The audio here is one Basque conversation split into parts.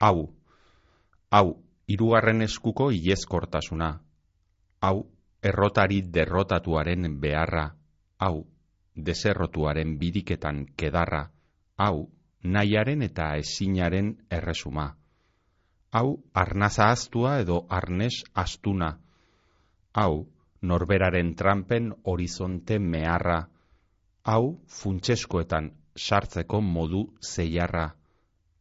hau, hau, irugarren eskuko iezkortasuna, hau, errotari derrotatuaren beharra, hau, deserrotuaren biriketan kedarra, hau, nahiaren eta ezinaren erresuma, hau, arnaza astua edo arnes astuna, hau, norberaren trampen horizonte meharra, hau, funtseskoetan sartzeko modu zeiarra,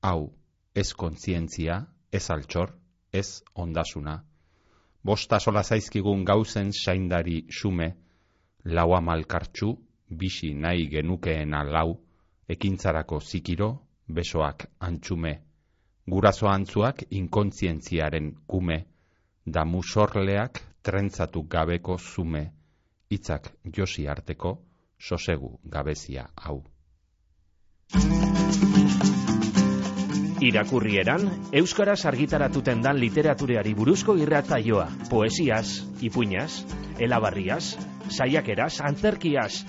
hau, ez kontzientzia, ez altxor, ez ondasuna. Bosta sola zaizkigun gauzen saindari xume, laua malkartxu, bisi nahi genukeena lau, ekintzarako zikiro, besoak antxume, guraso antzuak inkontzientziaren kume, da musorleak trentzatu gabeko zume, hitzak josi arteko, sosegu gabezia hau. Irakurrieran, Euskaraz argitaratuten dan literatureari buruzko irratzaioa, poesiaz, ipuñaz, elabarriaz, saiakeraz, antzerkiaz,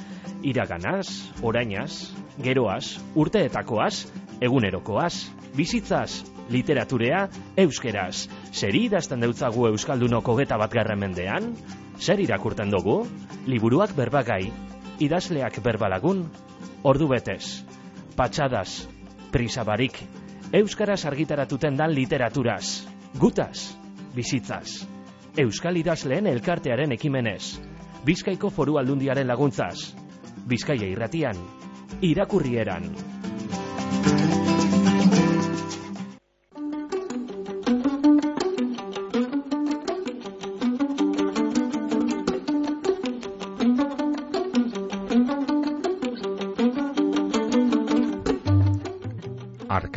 iraganaz, orainaz, geroaz, urteetakoaz, egunerokoaz, bizitzaz, literaturea, euskeraz. Zeri idazten deutzagu Euskaldunoko geta bat mendean? Zer irakurten dugu? Liburuak berbagai, idazleak berbalagun, ordu betez, patxadas, prisabarik, Euskaraz argitaratuten dan literaturaz, gutaz, bizitzaz, Euskal idazleen elkartearen ekimenez, Bizkaiko foru aldundiaren laguntzaz, Bizkaia irratian, irakurrieran.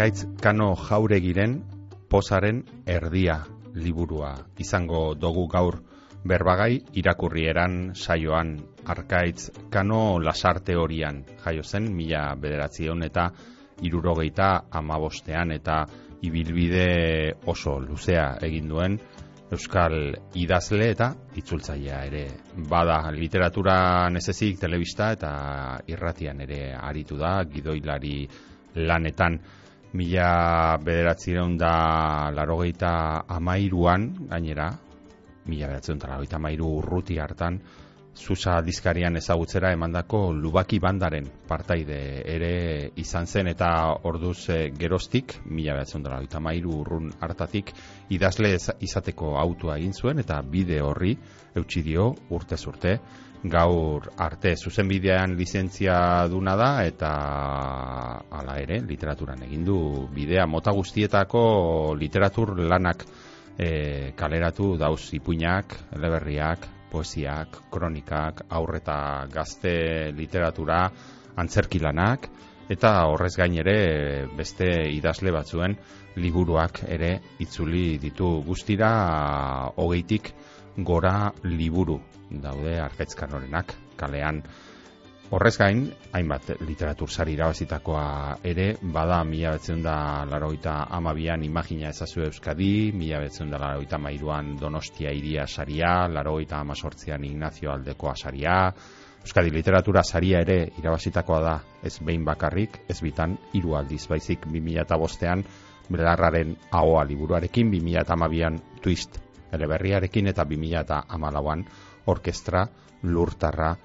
Arkaitz Kano Jauregiren Pozaren Erdia liburua. Izango dugu gaur berbagai irakurrieran saioan Arkaitz Kano Lasarte horian jaio zen mila bederatzion eta irurogeita amabostean eta ibilbide oso luzea egin duen Euskal idazle eta itzultzailea ere. Bada literatura nezezik telebista eta irratian ere aritu da gidoilari lanetan mila bederatzireun da larogeita amairuan, gainera, mila bederatzireun da larogeita amairu urruti hartan, Zusa dizkarian ezagutzera emandako lubaki bandaren partaide ere izan zen eta orduz e, geroztik, mila behatzen dara, eta mairu urrun hartatik, idazle izateko autua egin zuen eta bide horri eutxi dio urte. zurte gaur arte zuzenbidean lizentzia duna da eta hala ere literaturan egin du bidea. Mota guztietako literatur lanak e, kaleratu dauz ipuinak, eleberriak, poesiak, kronikak, aurreta gazte literatura, antzerki lanak eta horrez gain ere beste idazle batzuen liburuak ere itzuli ditu. Guztira hogeitik gora liburu daude arkaitzkanorenak kalean. Horrez gain, hainbat literatur sari irabazitakoa ere, bada mila betzen da laroita amabian imagina ezazu euskadi, mila betzen da laroita mairuan donostia iria saria, laroita amazortzian Ignacio Aldekoa saria, Euskadi literatura saria ere irabazitakoa da ez behin bakarrik, ez bitan hiru aldiz baizik 2005ean belarraren ahoa liburuarekin, 2008an twist eleberriarekin eta 2008an orkestra lurtarra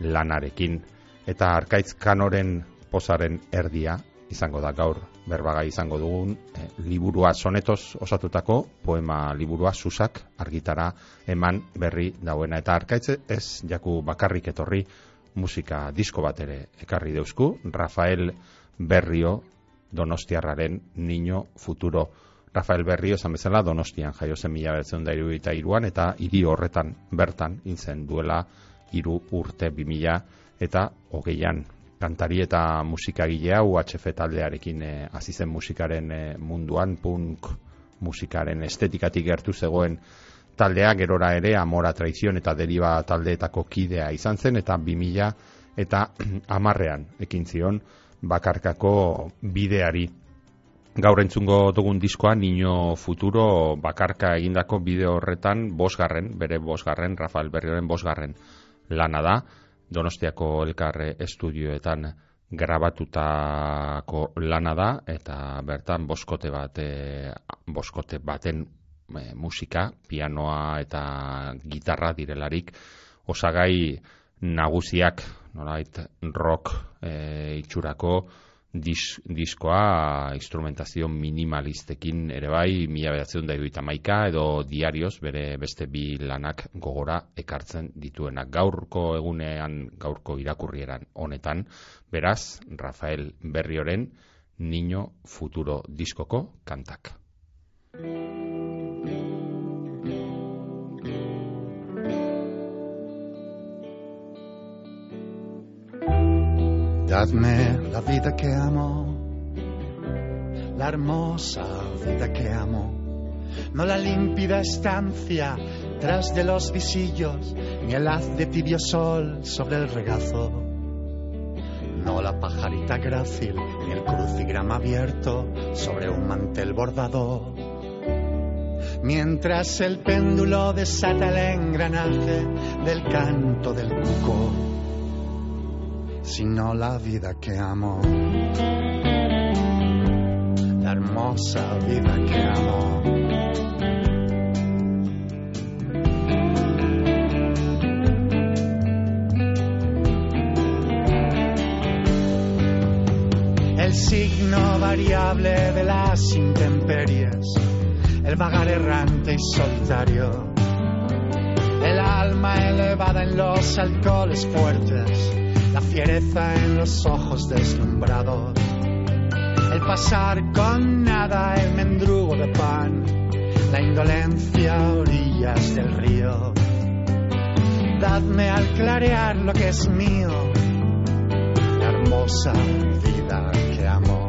lanarekin. Eta arkaitz kanoren posaren erdia izango da gaur berbaga izango dugun eh, liburua sonetos osatutako poema liburua susak argitara eman berri dauena. Eta arkaitz ez jaku bakarrik etorri musika disko bat ere ekarri deusku, Rafael Berrio Donostiarraren Niño Futuro. Rafael Berrio esan bezala Donostian jaio zen mila betzen da eta iruan eta hiri horretan bertan intzen duela hiru urte bi mila eta hogeian. Kantari eta musikagilea UHF taldearekin e, hasi zen musikaren eh, munduan punk musikaren estetikatik gertu zegoen taldea gerora ere amora traizion eta deriba taldeetako kidea izan zen eta bi mila eta amarrean ekin zion bakarkako bideari gaur entzungo dugun diskoa Niño Futuro bakarka egindako bideo horretan bosgarren, bere bosgarren, Rafael Berrioren bosgarren lana da, Donostiako elkarre estudioetan grabatutako lana da eta bertan boskote bat boskote baten musika, pianoa eta gitarra direlarik osagai nagusiak, nolait, rock e, itxurako dis, diskoa instrumentazio minimalistekin ere bai, mila behatzen da iduita maika, edo diarioz bere beste bi lanak gogora ekartzen dituenak. Gaurko egunean, gaurko irakurrieran honetan, beraz, Rafael Berrioren, Niño Futuro diskoko kantak. Dadme la vida que amo, la hermosa vida que amo, no la límpida estancia tras de los visillos, ni el haz de tibio sol sobre el regazo, no la pajarita grácil, ni el crucigrama abierto sobre un mantel bordado. Mientras el péndulo desata el engranaje del canto del cuco sino la vida que amo. La hermosa vida que amo. El signo variable de las intemperies, el vagar errante y solitario, el alma elevada en los alcoholes fuertes la fiereza en los ojos deslumbrados, el pasar con nada el mendrugo de pan, la indolencia a orillas del río. Dadme al clarear lo que es mío, la hermosa vida que amo.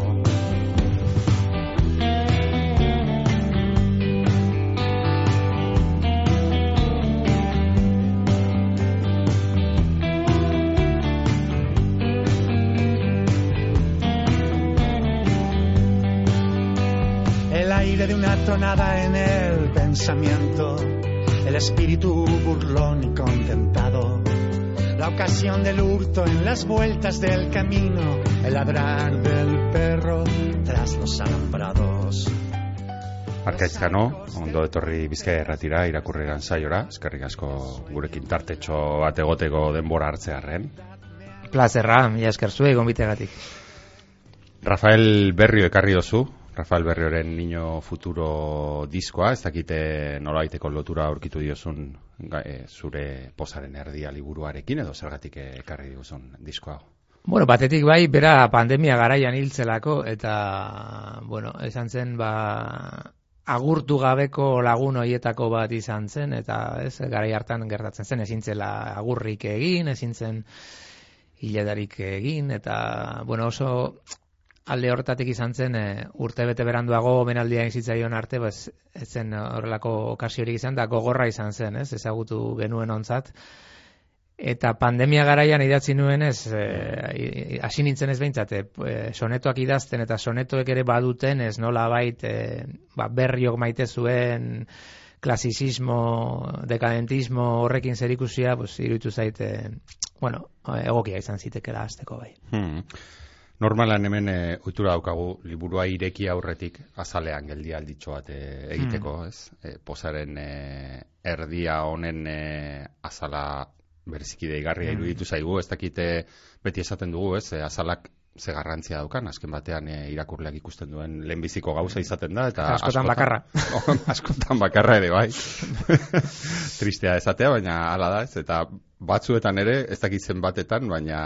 De una tonada en el pensamiento, el espíritu burlón y contentado, la ocasión del hurto en las vueltas del camino, el ladrar del perro tras los alambrados. Arkaitzkano, ondo etorri bizkai erratira, irakurreran saiora, eskerrik asko gurekin tartetxo bat egoteko denbora hartzearen. Plazerra, mila esker zue, gombitegatik. Rafael Berrio ekarri dozu, Rafael Berrioren Niño Futuro diskoa, ez dakite nolaiteko lotura aurkitu diozun e, zure posaren erdia liburuarekin edo zergatik ekarri diguzun diskoa. Bueno, batetik bai, bera pandemia garaian hiltzelako eta, bueno, esan zen, ba, agurtu gabeko lagun hoietako bat izan zen, eta ez, garai hartan gertatzen zen, ezin zela agurrik egin, ezin zen hiledarik egin, eta, bueno, oso alde horretatik izan zen e, urte bete beranduago omenaldia izitzaion arte, bez, ez zen horrelako okasiorik izan, da gogorra izan zen, ez, ezagutu genuen ontzat. Eta pandemia garaian idatzi nuen ez, e, hasi nintzen ez behintzat, e, sonetoak idazten eta sonetoek ere baduten ez nola bait e, ba, berriok maite zuen klasizismo, dekadentismo horrekin zer ikusia, pues, iruditu zaite, bueno, egokia izan zitekela azteko bai. Hmm. Normalan hemen e, ohitura daukagu liburua ireki aurretik azalean geldi alditxo bat e, egiteko, hmm. ez? E, posaren e, erdia honen e, azala bereziki deigarria hmm. iruditu zaigu, ez dakite beti esaten dugu, ez? E, azalak ze garrantzia daukan, azken batean e, irakurleak ikusten duen lehenbiziko gauza izaten da, eta askotan, bakarra. askotan bakarra ere, bai. Tristea esatea, baina hala da, ez? Eta batzuetan ere, ez dakit zen batetan, baina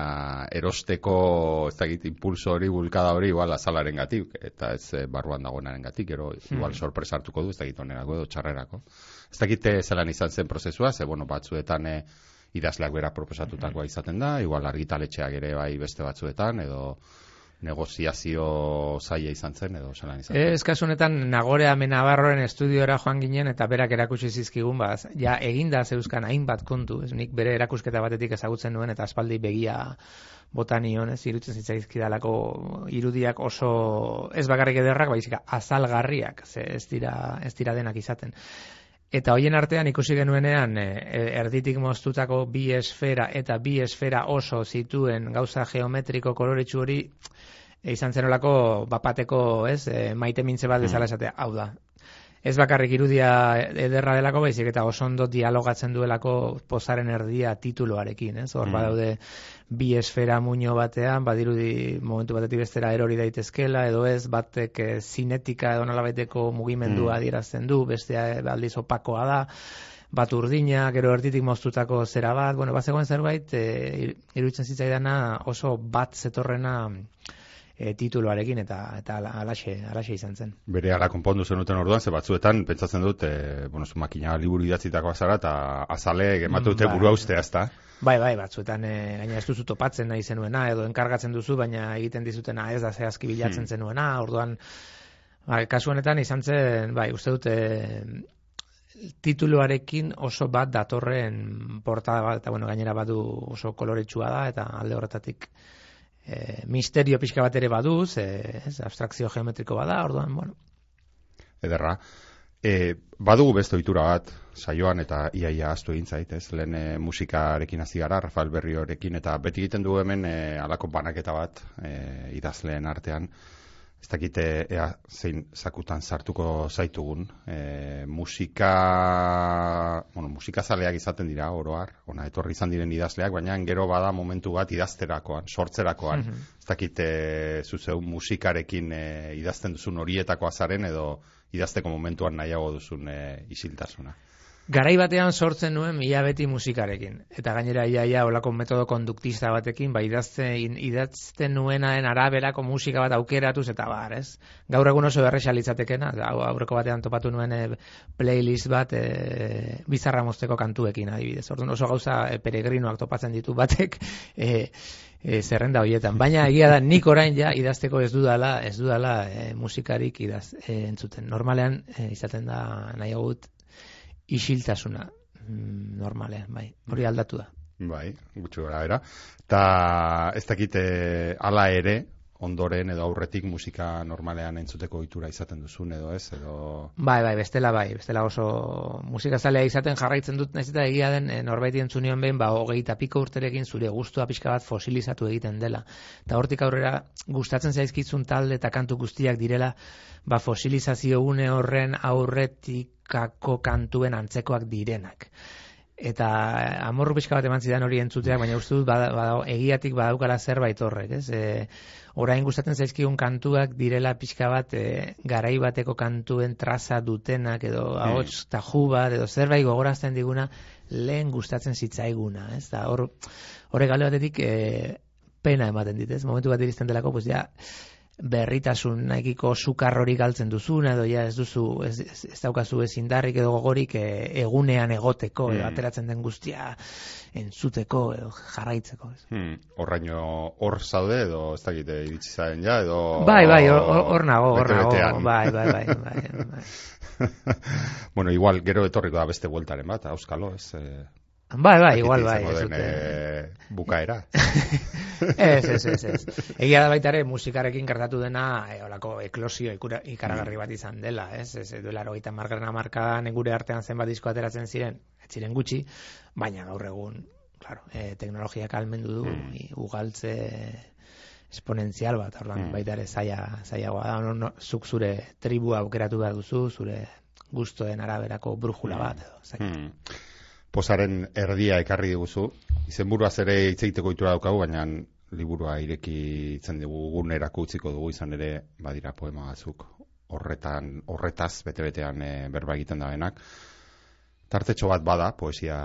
erosteko, ez dakit, impulso hori, bulkada hori, igual, azalaren gatik, eta ez eh, barruan dagoenaren gatik, ero, hmm. igual, sorpresa hartuko du, ez dakit onerako edo txarrerako. Ez dakit zelan izan zen prozesua, ze, bueno, batzuetan e, idazleak bera proposatutakoa izaten da, igual, argitaletxeak ere bai beste batzuetan, edo, negoziazio zaila izan zen edo zelan izan. Ez kasunetan nagore amenabarroen estudiora joan ginen eta berak erakutsi zizkigun baz, ja eginda zeuzkan hainbat kontu, ez nik bere erakusketa batetik ezagutzen duen eta aspaldi begia botanion, ez irutzen zitzaizkidalako irudiak oso ez bakarrik ederrak, baizik azalgarriak, ze ez dira, ez dira denak izaten. Eta hoien artean ikusi genuenean e, erditik moztutako bi esfera eta bi esfera oso zituen gauza geometriko koloretsu hori e, izan zenolako bapateko, ez, e, maite mintze bat bezala mm. esatea, hau da, ez bakarrik irudia ederra delako baizik eta oso ondo dialogatzen duelako pozaren erdia tituloarekin, ez? Hor mm. badaude bi esfera muño batean, badirudi momentu batetik bestera erori daitezkela edo ez batek e, zinetika edo nolabaiteko mugimendua mm. adierazten du, bestea aldiz opakoa da bat urdina, gero erditik moztutako zera bat, bueno, bat zerbait, e, iruditzen zitzaidana oso bat zetorrena e, tituloarekin eta eta alaxe alaxe izan zen. Bere ara konpondu zenuten orduan ze batzuetan pentsatzen dut eh bueno, makina liburu idatzitako zara eta azale gematu dute mm, burua ustea, ezta? Bai, bai, batzuetan eh gaina ez duzu topatzen nahi zenuena edo enkargatzen duzu baina egiten dizutena ez da zehazki bilatzen hmm. zenuena, orduan Ba, kasu honetan izan zen, bai, uste dute tituluarekin oso bat datorren portada bat, eta bueno, gainera badu oso koloretsua da, eta alde horretatik e, misterio pixka bat ere baduz, e, ez, abstrakzio geometriko bada, orduan, bueno. Ederra. E, badugu beste ohitura bat, saioan eta iaia astu egin zait, ez? Lehen musikarekin hasi gara, Rafael Berriorekin, eta beti egiten du hemen e, alako banaketa bat e, idazleen artean ez dakite ea zein zakutan sartuko zaitugun. E, musika, bueno, musika zaleak izaten dira, oroar, ona, etorri izan diren idazleak, baina gero bada momentu bat idazterakoan, sortzerakoan. Mm -hmm. Ez dakite zuzeu musikarekin e, idazten duzun horietako azaren edo idazteko momentuan nahiago duzun e, isiltasuna. Garai batean sortzen nuen ia beti musikarekin. Eta gainera iaia ia, olako metodo konduktista batekin, bai idazten, idazten nuenaen araberako musika bat aukeratuz eta bar, ez? Gaur egun oso berresa litzatekena, aurreko batean topatu nuen e, playlist bat e, bizarra mozteko kantuekin adibidez. Orduan oso gauza e, peregrinoak topatzen ditu batek e, e, zerrenda horietan. Baina egia da nik orain ja idazteko ez dudala, ez dudala e, musikarik idaz e, entzuten. Normalean e, izaten da nahiagut isiltasuna mm, normalean, bai. Hori aldatu da. Bai, gutxu gara era. Ta ez dakite hala ere, ondoren edo aurretik musika normalean entzuteko ohitura izaten duzun edo ez edo Bai, bai, bestela bai, bestela oso musika zalea izaten jarraitzen dut naiz eta egia den e, norbaiti entzunion behin ba 20 piko urterekin zure gustua pixka bat fosilizatu egiten dela. Ta hortik aurrera gustatzen zaizkizun talde eta kantu guztiak direla ba fosilizazio une horren aurretikako kantuen antzekoak direnak eta amorru pixka bat eman zidan hori entzuteak, baina uste dut egiatik badaukala zerbait horrek, ez? E, orain gustatzen zaizkigun kantuak direla pixka bat e, garai bateko kantuen traza dutenak edo ahots ta bat edo zerbait gogorazten diguna lehen gustatzen zitzaiguna, ez? Da hor horrek alde batetik e, pena ematen dit, ez? Momentu bat iristen delako, pues ja berritasun nahikiko sukar hori galtzen duzuna edo ja ez duzu ez, ez, daukazu ez indarrik edo gogorik e, egunean egoteko mm. edo ateratzen den guztia entzuteko edo jarraitzeko ez. Hmm. Horraino hor zaude edo ez dakite iritsi zaren ja edo Bai, bai, hor nago, hor nago. Bai, bai, bai, bai, bai. bueno, igual gero etorriko da beste vueltaren bat, auskalo, ez eh Bai, bai, igual bai. Ez eh, bukaera. ez, ez, ez, ez. Egia da baita ere, musikarekin gertatu dena, e, olako eklosio ikura, ikaragarri bat izan dela, ez? Ez, duela erogeita margarna markadan, gure artean zenbat disko ateratzen ziren, ez ziren gutxi, baina gaur egun, claro, e, teknologiak almendu du, mm. ugaltze esponentzial bat, orduan mm. baita ere zaila, zailagoa da, no, no, zuk zure tribua aukeratu behar duzu, zure gustoen araberako brujula mm. bat, edo, mm posaren erdia ekarri diguzu. Izenburua zere itzeiteko itura daukagu, baina liburua ireki itzen dugu gunerako utziko dugu izan ere badira poema batzuk horretan horretaz bete-betean e, berba egiten da benak. Tartetxo bat bada, poesia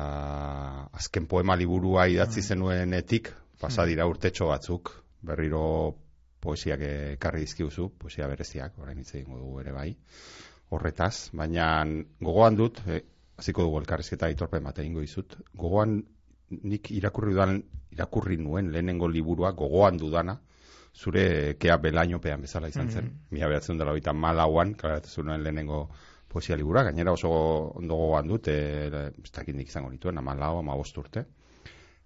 azken poema liburua idatzi mm. zenuenetik, pasa dira mm. urtetxo batzuk, berriro poesiak ekarri dizkiuzu, poesia bereziak, orain hitz egingo dugu ere bai, horretaz, baina gogoan dut, e, hasiko dugu elkarrizketa aitorpen bat egingo dizut. Gogoan nik irakurri dudan irakurri nuen lehenengo liburua gogoan dudana zure kea belainopean bezala izan zen. Mm -hmm. Mila behatzen dela baita malauan, klaratu zuen lehenengo poesia libura, gainera oso ondo gogoan dut, e, ez dakit nik izango nituen, ama lau, ama urte.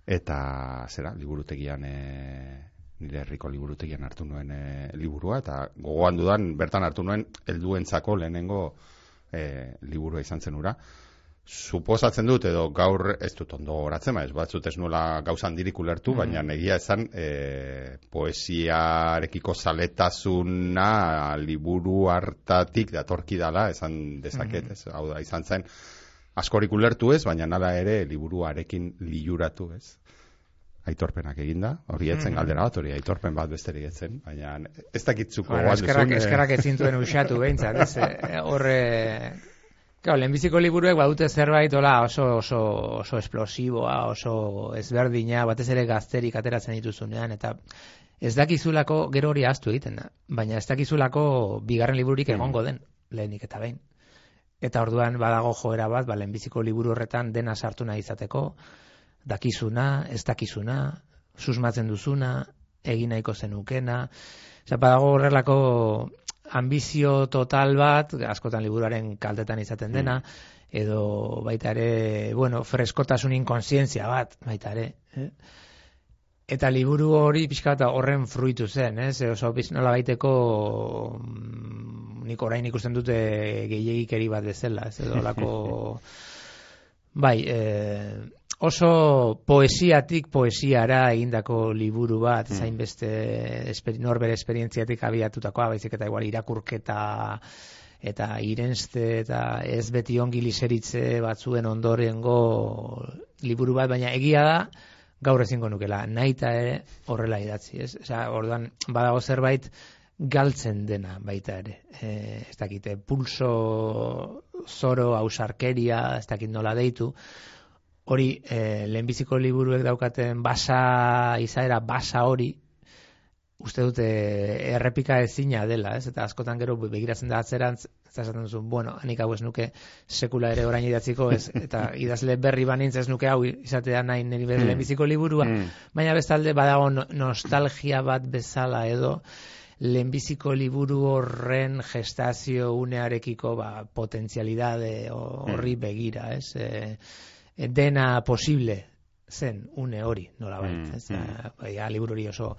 Eta, zera, liburutegian, e, nire herriko liburutegian hartu nuen e, liburua, eta gogoan dudan, bertan hartu nuen, helduentzako lehenengo e, liburua izan zen ura suposatzen dut edo gaur ez dut ondo horatzen, ez batzut ez nuela gauzan dirik ulertu, mm. baina negia esan e, poesiarekiko zaletasuna liburu hartatik datorki dala, esan dezaket, mm. ez, hau da, izan zen, askorik ulertu ez, baina nada ere liburuarekin liuratu ez. Aitorpenak eginda, hori etzen mm. galdera bat, hori aitorpen bat besterik etzen, baina ez dakitzuko bueno, eskerak, eskerak ezintuen usatu behintzat, ez, eh, horre, Claro, lehenbiziko liburuek badute zerbait ola oso, oso, oso esplosiboa, oso ezberdina, batez ere gazterik ateratzen dituzunean, eta ez dakizulako gero hori astu egiten da, baina ez dakizulako bigarren libururik mm. egongo den, lehenik eta behin. Eta orduan badago joera bat, ba, lehenbiziko liburu horretan dena sartu nahi izateko, dakizuna, ez dakizuna, susmatzen duzuna, egin nahiko zenukena, Osa, badago horrelako ambizio total bat, askotan liburuaren kaltetan izaten mm. dena, edo baita ere, bueno, freskotasun inkonsientzia bat, baita ere. Eh? Eta liburu hori pixka horren fruitu zen, ez? Eh? Oso nola baiteko mm, nik orain ikusten dute gehiagikeri bat dezela, ez? Edo lako... bai, eh, oso poesiatik poesiara egindako liburu bat, mm. zain beste esperi, norbere esperientziatik abiatutakoa, baizik eta igual irakurketa eta irenste eta ez beti ongi liseritze batzuen ondorengo liburu bat, baina egia da, gaur ezingo nukela, nahi ere horrela idatzi, ez? Osa, orduan, badago zerbait galtzen dena baita ere. E, ez dakite, pulso, zoro, ausarkeria, ez dakit nola deitu, hori e, lehenbiziko liburuek daukaten basa izaera basa hori uste dute errepika ezina dela, ez? Eta askotan gero begiratzen da atzerantz, ez esaten duzu, bueno, nik hau ez nuke sekula ere orain idatziko, ez? Eta idazle berri banintz ez nuke hau izatea nahi niri mm. lehenbiziko liburua, mm. baina bestalde badago nostalgia bat bezala edo, lehenbiziko liburu horren gestazio unearekiko ba, potentzialidade horri mm. begira, ez? E, dena posible zen une hori, nola bai. Mm, ez, mm. Ba, liburu hori oso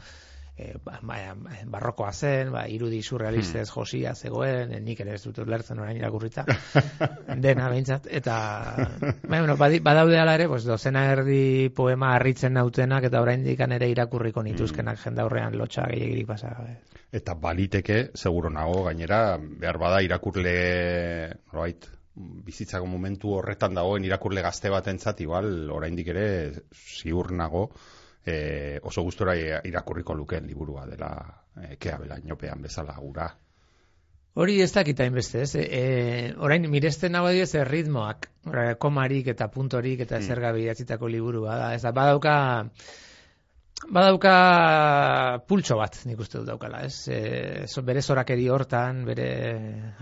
e, ba, barrokoa zen, ba, irudi surrealistez mm. josia zegoen, nik ere ez dut lertzen orain irakurrita, dena behintzat, eta ba, bueno, badaude ala ere, pues, dozena erdi poema harritzen nautenak, eta orain dikan ere irakurriko nituzkenak mm. jendaurrean lotxa gehiagirik pasa. Eta baliteke, seguro nago, gainera, behar bada irakurle, right, bizitzako momentu horretan dagoen irakurle gazte batentzat igual oraindik ere ziur nago e, oso gustora irakurriko lukeen liburua dela e, kea bela inopean bezala gura. Hori ez dakita inbeste, ez? E, orain miresten nago ez ritmoak, komarik eta puntorik eta mm. zergabe idatzitako liburua da. Ez da, badauka Badauka pultxo bat, nik uste dut daukala, ez? E, so, bere zorakeri hortan, bere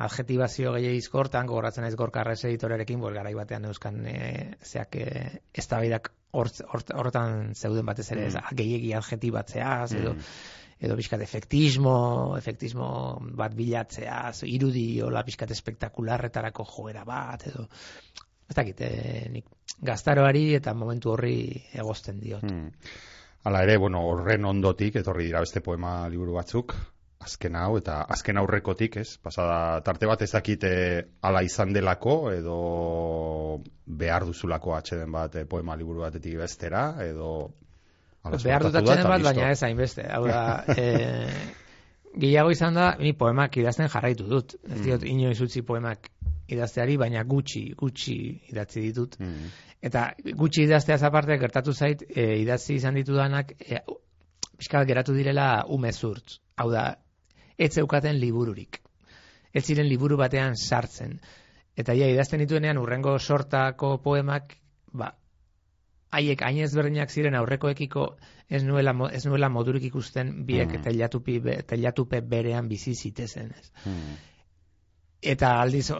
adjetibazio gehiagizko hortan, gogoratzen ez gorkarrez editorerekin, bol garai batean euskan e, zeak e, ez da hortan zeuden batez ere, mm. gehiagi adjetibatzea, edo, mm. edo bizkat efektismo, efektismo bat bilatzea, irudi hola bizkat espektakularretarako joera bat, edo, ez dakit, e, nik gaztaroari eta momentu horri egosten diot. Mm. Hala ere, bueno, horren ondotik, etorri dira beste poema liburu batzuk, azken hau, eta azken aurrekotik, ez? Pasada, tarte bat ez dakite ala izan delako, edo behar duzulako atxeden bat eh, poema liburu batetik bestera, edo... Behar dut atxeden bat, baina ez hainbeste. Hau da, e, gehiago izan da, ni poemak idazten jarraitu dut. Ez mm. diot, inoiz utzi poemak idazteari, baina gutxi, gutxi idatzi ditut. Mm. Eta gutxi idaztea aparte gertatu zait, e, idatzi izan ditudanak, e, pixka geratu direla umezurtz. Hau da, ez zeukaten libururik. Ez ziren liburu batean sartzen. Eta ia, idazten dituenean urrengo sortako poemak, ba, haiek hain ezberdinak ziren aurrekoekiko ez nuela, ez nuela modurik ikusten biek mm. telatupe berean bizi zitezen. Ez. Mm eta aldiz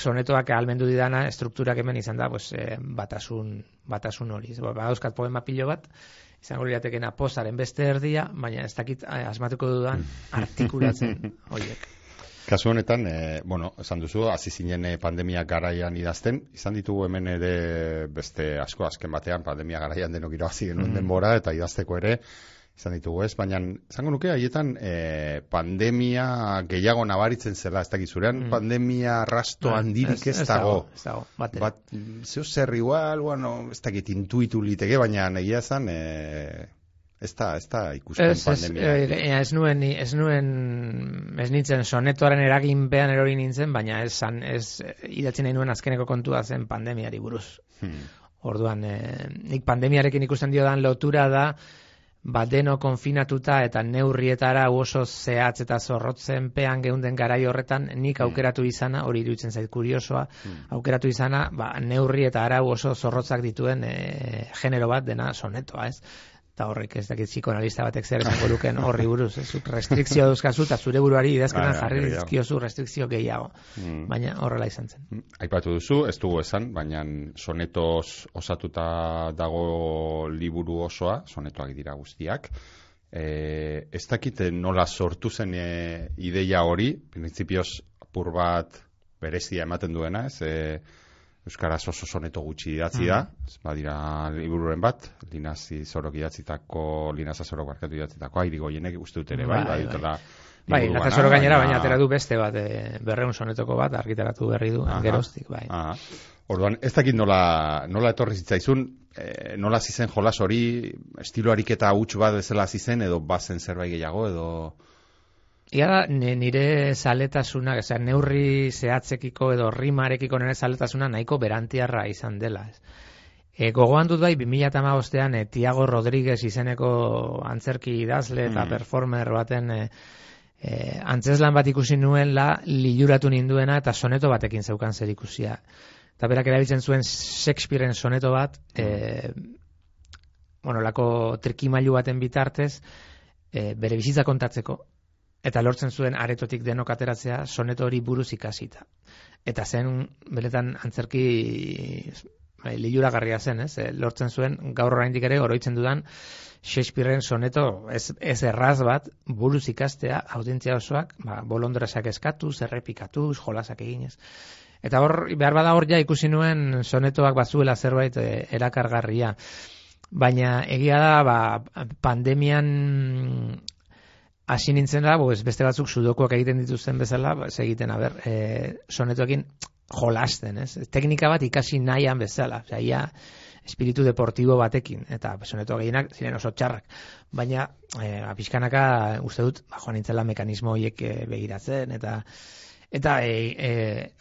sonetoak almendu didana estrukturak hemen izan da pues, eh, batasun, batasun hori. Ba, Badauzkat poema pilo bat, izango liratekena posaren beste erdia, baina ez dakit eh, asmatuko dudan artikulatzen horiek. Kasu honetan, e, bueno, esan duzu, hasi zinen pandemia garaian idazten, izan ditugu hemen ere beste asko azken batean pandemia garaian denok irabazi genuen mm denbora eta idazteko ere izan ditugu, ez? Baina, zango nuke, haietan e, pandemia gehiago nabaritzen zela, ez dakit zurean, Mm. pandemia rasto Ah, handirik ez, dago. Ez dago, bat. Bat, zeo zer igual, bueno, ez dakit intuitu liteke, baina egia zan, e, ez da, ez da ikusten Ez, ez, pandemia. eh, ez nuen, ez nuen, ez nintzen sonetoaren eraginpean erori nintzen, baina ez, san, ez eh, idatzi nahi nuen azkeneko kontua zen pandemiari buruz. Hmm. Orduan, eh, nik pandemiarekin ikusten diodan lotura da, ba deno konfinatuta eta neurrietara oso zehatz eta zorrotzen pean geunden garai horretan nik Hmm. aukeratu izana, hori iruditzen zait kuriosoa, aukeratu izana, ba, neurri eta arau oso zorrotzak dituen e, genero bat dena sonetoa, ez? Eta horrek ez dakit psikoanalista batek zer esango luken horri buruz, ez? Restrikzio dauzkazu eta zure buruari idazketan Bai, bai, jarri dizkiozu restrikzio gehiago. Hmm. Baina horrela izan zen. Aipatu duzu, ez dugu esan, baina sonetoz osatuta dago liburu osoa, sonetoak dira guztiak. E, ez dakite nola sortu zen e, ideia hori, printzipioz apur bat berezia ematen duena, ez, e, Euskaraz oso soneto gutxi idatzi da, ez badira libururen bat, linazi zorok idatzitako, linaza zorok barkatu idatzitako, airi goienek uste dut ere, bai, Bai, bai, bai. Bai, Lazaro gainera, baina atera du beste bat, e, berreun sonetoko bat, argitaratu berri du, Aha. geroztik, bai. Aha. Orduan, ez dakit nola, nola etorri zitzaizun, e, nola zizen jolas hori, estilo ariketa huts bat bezala zizen, edo bazen zerbait gehiago, edo... Ia da, nire zaletasuna, osea, neurri zehatzekiko edo rimarekiko nire zaletasuna nahiko berantiarra izan dela. Ez. E, gogoan dut bai, 2008an e, Tiago Rodríguez izeneko antzerki idazle eta Mm. performer baten e, e, antzeslan bat ikusi nuen la liluratu ninduena eta soneto batekin zeukan zer ikusia. Eta berak erabiltzen zuen Shakespearen soneto bat, e, bueno, lako trikimailu baten bitartez, e, bere bizitza kontatzeko, eta lortzen zuen aretotik denok ateratzea soneto hori buruz ikasita. Eta zen, benetan antzerki bai, liuragarria zen, ez? E, lortzen zuen gaur oraindik ere oroitzen dudan Shakespearen soneto ez, ez erraz bat buruz ikastea audientzia osoak, ba, bolondrasak eskatuz, errepikatuz, jolasak eginez. Eta hor, behar bada hor ja ikusi nuen sonetoak bazuela zerbait e, erakargarria. Baina egia da, ba, pandemian hasi nintzen da, pues, beste batzuk sudokuak egiten dituzten bezala, ba, ez egiten, a ber, e, sonetoekin jolasten, ez? Teknika bat ikasi nahian bezala, osea, ia espiritu deportibo batekin, eta soneto gehienak ziren oso txarrak. Baina, e, pixkanaka, uste dut, ba, joan nintzela mekanismo horiek e, begiratzen, eta eta e, e,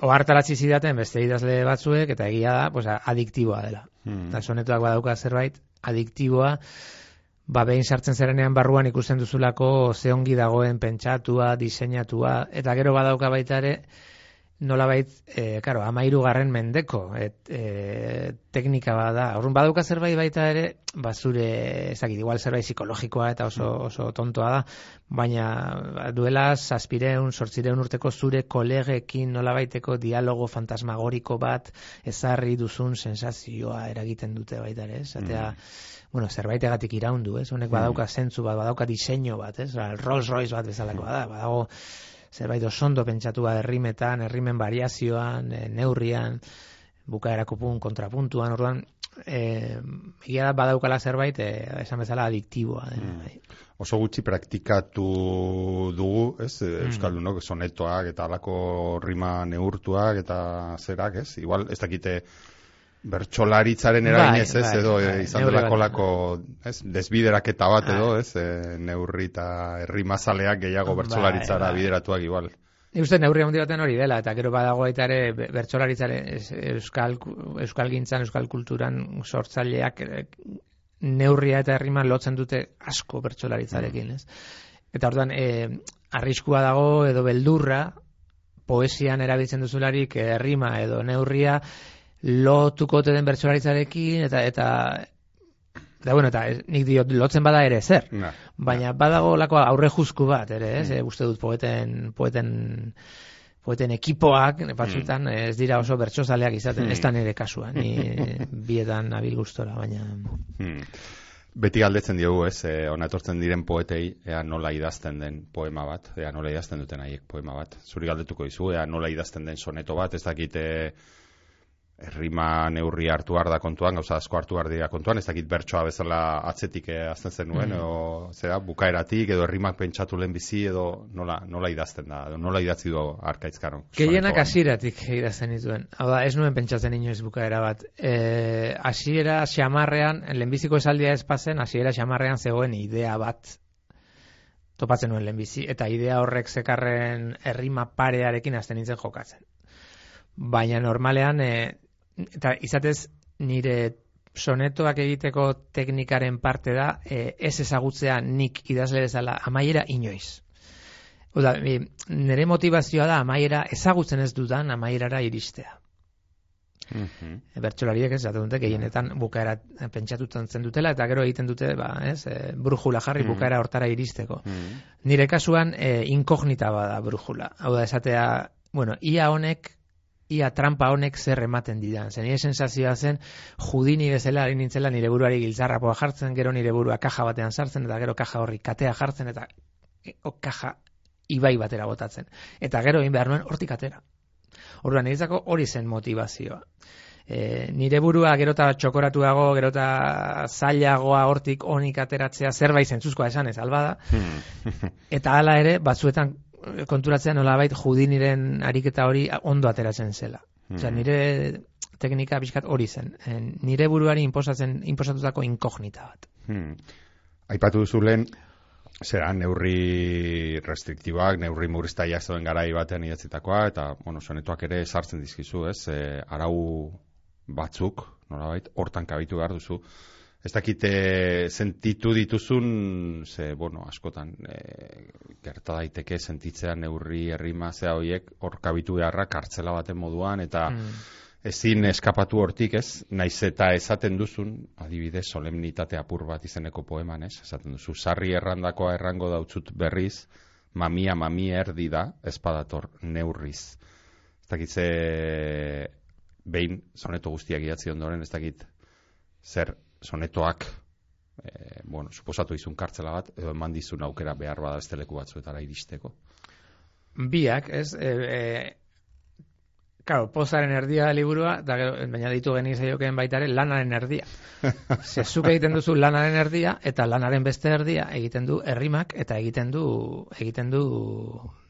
ohartaratzi zidaten beste idazle batzuek, eta egia da, pues, adiktiboa dela. Hmm. Eta sonetoak badauka zerbait, adiktiboa, ba behin sartzen zerenean barruan ikusten duzulako ze ongi dagoen pentsatua, diseinatua, eta gero badauka baita ere, nolabait, e, karo, amairu garren mendeko, et, e, teknika bada. Horren badauka zerbait baita ere, ba zure, ezakit, igual zerbait psikologikoa eta oso, oso tontoa da, baina ba, duela zazpireun, sortzireun urteko zure kolegekin nolabaiteko dialogo fantasmagoriko bat ezarri duzun sensazioa eragiten dute baita ere, ez? Zatea, bueno, zerbaitegatik iraundu, ez? Honek badauka zentzu bat, badauka diseinu bat, ez? Ba, Rolls Royce bat bezalakoa da, badago zerbait osondo pentsatua errimetan, errimen variazioan, e, neurrian, bukaerako pun, kontrapuntuan, orduan, e, egia da badaukala zerbait, e, esan bezala adiktiboa. dena, Mm. Oso gutxi praktikatu dugu, ez, mm. Euskaldunok, sonetoak eta alako rima neurtuak eta zerak, ez? Igual, ez dakite bertsolaritzaren Bai, eraginez, ez, bai, edo bai, eh, izan neurri delako bat. lako, ez, desbideraketa bat edo, Bai. ez, e, neurri eta herrimazaleak gehiago Bai, bertsolaritzara bai. bideratuak igual. Nik uste neurri handi baten hori dela, eta gero badago baita ere be- bertsolaritzaren euskal, euskal gintzan, euskal kulturan sortzaileak eh, neurria eta herrima lotzen dute asko bertsolaritzarekin, ez? Eta orduan, e, arriskua dago edo beldurra, poesian erabiltzen duzularik herrima edo neurria lotuko den bertsolaritzarekin, eta, eta, eta bueno, eta nik diot lotzen bada ere zer. Na, Baina badago lako aurre juzku bat, ere, ez? E, uste dut poeten, poeten, poeten ekipoak, batzutan, ez dira oso bertsozaleak izaten, Hmm. ez da nire kasua, ni bietan nabil gustora, baina... Hmm. Beti galdetzen diogu, ez, eh, ona etortzen diren poetei, ea nola idazten den poema bat, ea nola idazten eh, duten haiek poema bat. Zuri galdetuko dizu, ea nola idazten den soneto bat, ez dakite, errima neurri hartu da kontuan, gauza asko hartu dira kontuan, ez dakit bertsoa bezala atzetik eh, azten zenuen, mm. edo, zera, bukaeratik, edo errimak pentsatu lehen bizi, edo nola, nola idazten da, edo nola idatzi du arkaitzkaro. Gehienak hasieratik idazten dituen. Hau da, ez nuen pentsatzen inoiz bukaera bat. E, hasiera xamarrean, lehenbiziko esaldia ez pasen, hasiera xamarrean zegoen idea bat topatzen nuen lehenbizi, eta idea horrek zekarren errima parearekin azten nintzen jokatzen. Baina normalean, e, eta izatez nire sonetoak egiteko teknikaren parte da e, ez ezagutzea nik idazle bezala amaiera inoiz. Oda, nire motivazioa da amaiera ezagutzen ez dudan amaierara iristea. Mm -hmm. E, bertxolariek ez dute gehienetan bukaera pentsatutzen zen dutela eta gero egiten dute ba, ez, e, brujula jarri mm bukaera hortara iristeko. Mm Nire kasuan e, inkognita bada brujula. Hau da esatea, bueno, ia honek ia trampa honek zer ematen didan. Zen nire sensazioa zen, judini bezala ari nintzela nire buruari giltzarrapoa jartzen, gero nire burua kaja batean sartzen, eta gero kaja horri katea jartzen, eta o, kaja ibai batera botatzen. Eta gero egin behar nuen hortik atera. Orduan, niretzako hori zen motivazioa. E, nire burua gerota txokoratuago, gerota zailagoa hortik onik ateratzea zerbait zentzuzkoa esan ez, albada. Hmm. eta hala ere, batzuetan konturatzen nolabait judiniren ariketa hori ondo ateratzen zela. Mm. Osea, nire teknika bizkat hori zen. En, nire buruari inposatzen inposatutako inkognita bat. Hmm. Aipatu duzu lehen zera neurri restriktiboak, neurri murrizta jazoen garai batean idatzitakoa eta bueno, sonetuak ere sartzen dizkizu, ez? E, arau batzuk, nolabait, hortan kabitu behar duzu ez dakite sentitu dituzun, ze, bueno, askotan, e, gerta daiteke sentitzea neurri herrima zea hoiek hor kabitu beharra kartzela baten moduan, eta mm. ezin eskapatu hortik, ez, naiz eta esaten duzun, adibidez, solemnitate apur bat izeneko poeman, ez, esaten duzu, sarri errandakoa errango dautzut berriz, mamia mamia erdi da, espadator neurriz. Ez dakit ze, behin, soneto guztiak idatzi ondoren, ez dakit, zer sonetoak e, bueno, suposatu izun kartzela bat edo eman dizun aukera behar bada ez teleku batzuetara iristeko biak, ez e, e, Claro, pozaren erdia da liburua, da baina ditu geni zaiokeen baitare, lanaren erdia. Zezuk egiten duzu lanaren erdia, eta lanaren beste erdia egiten du errimak, eta egiten du egiten du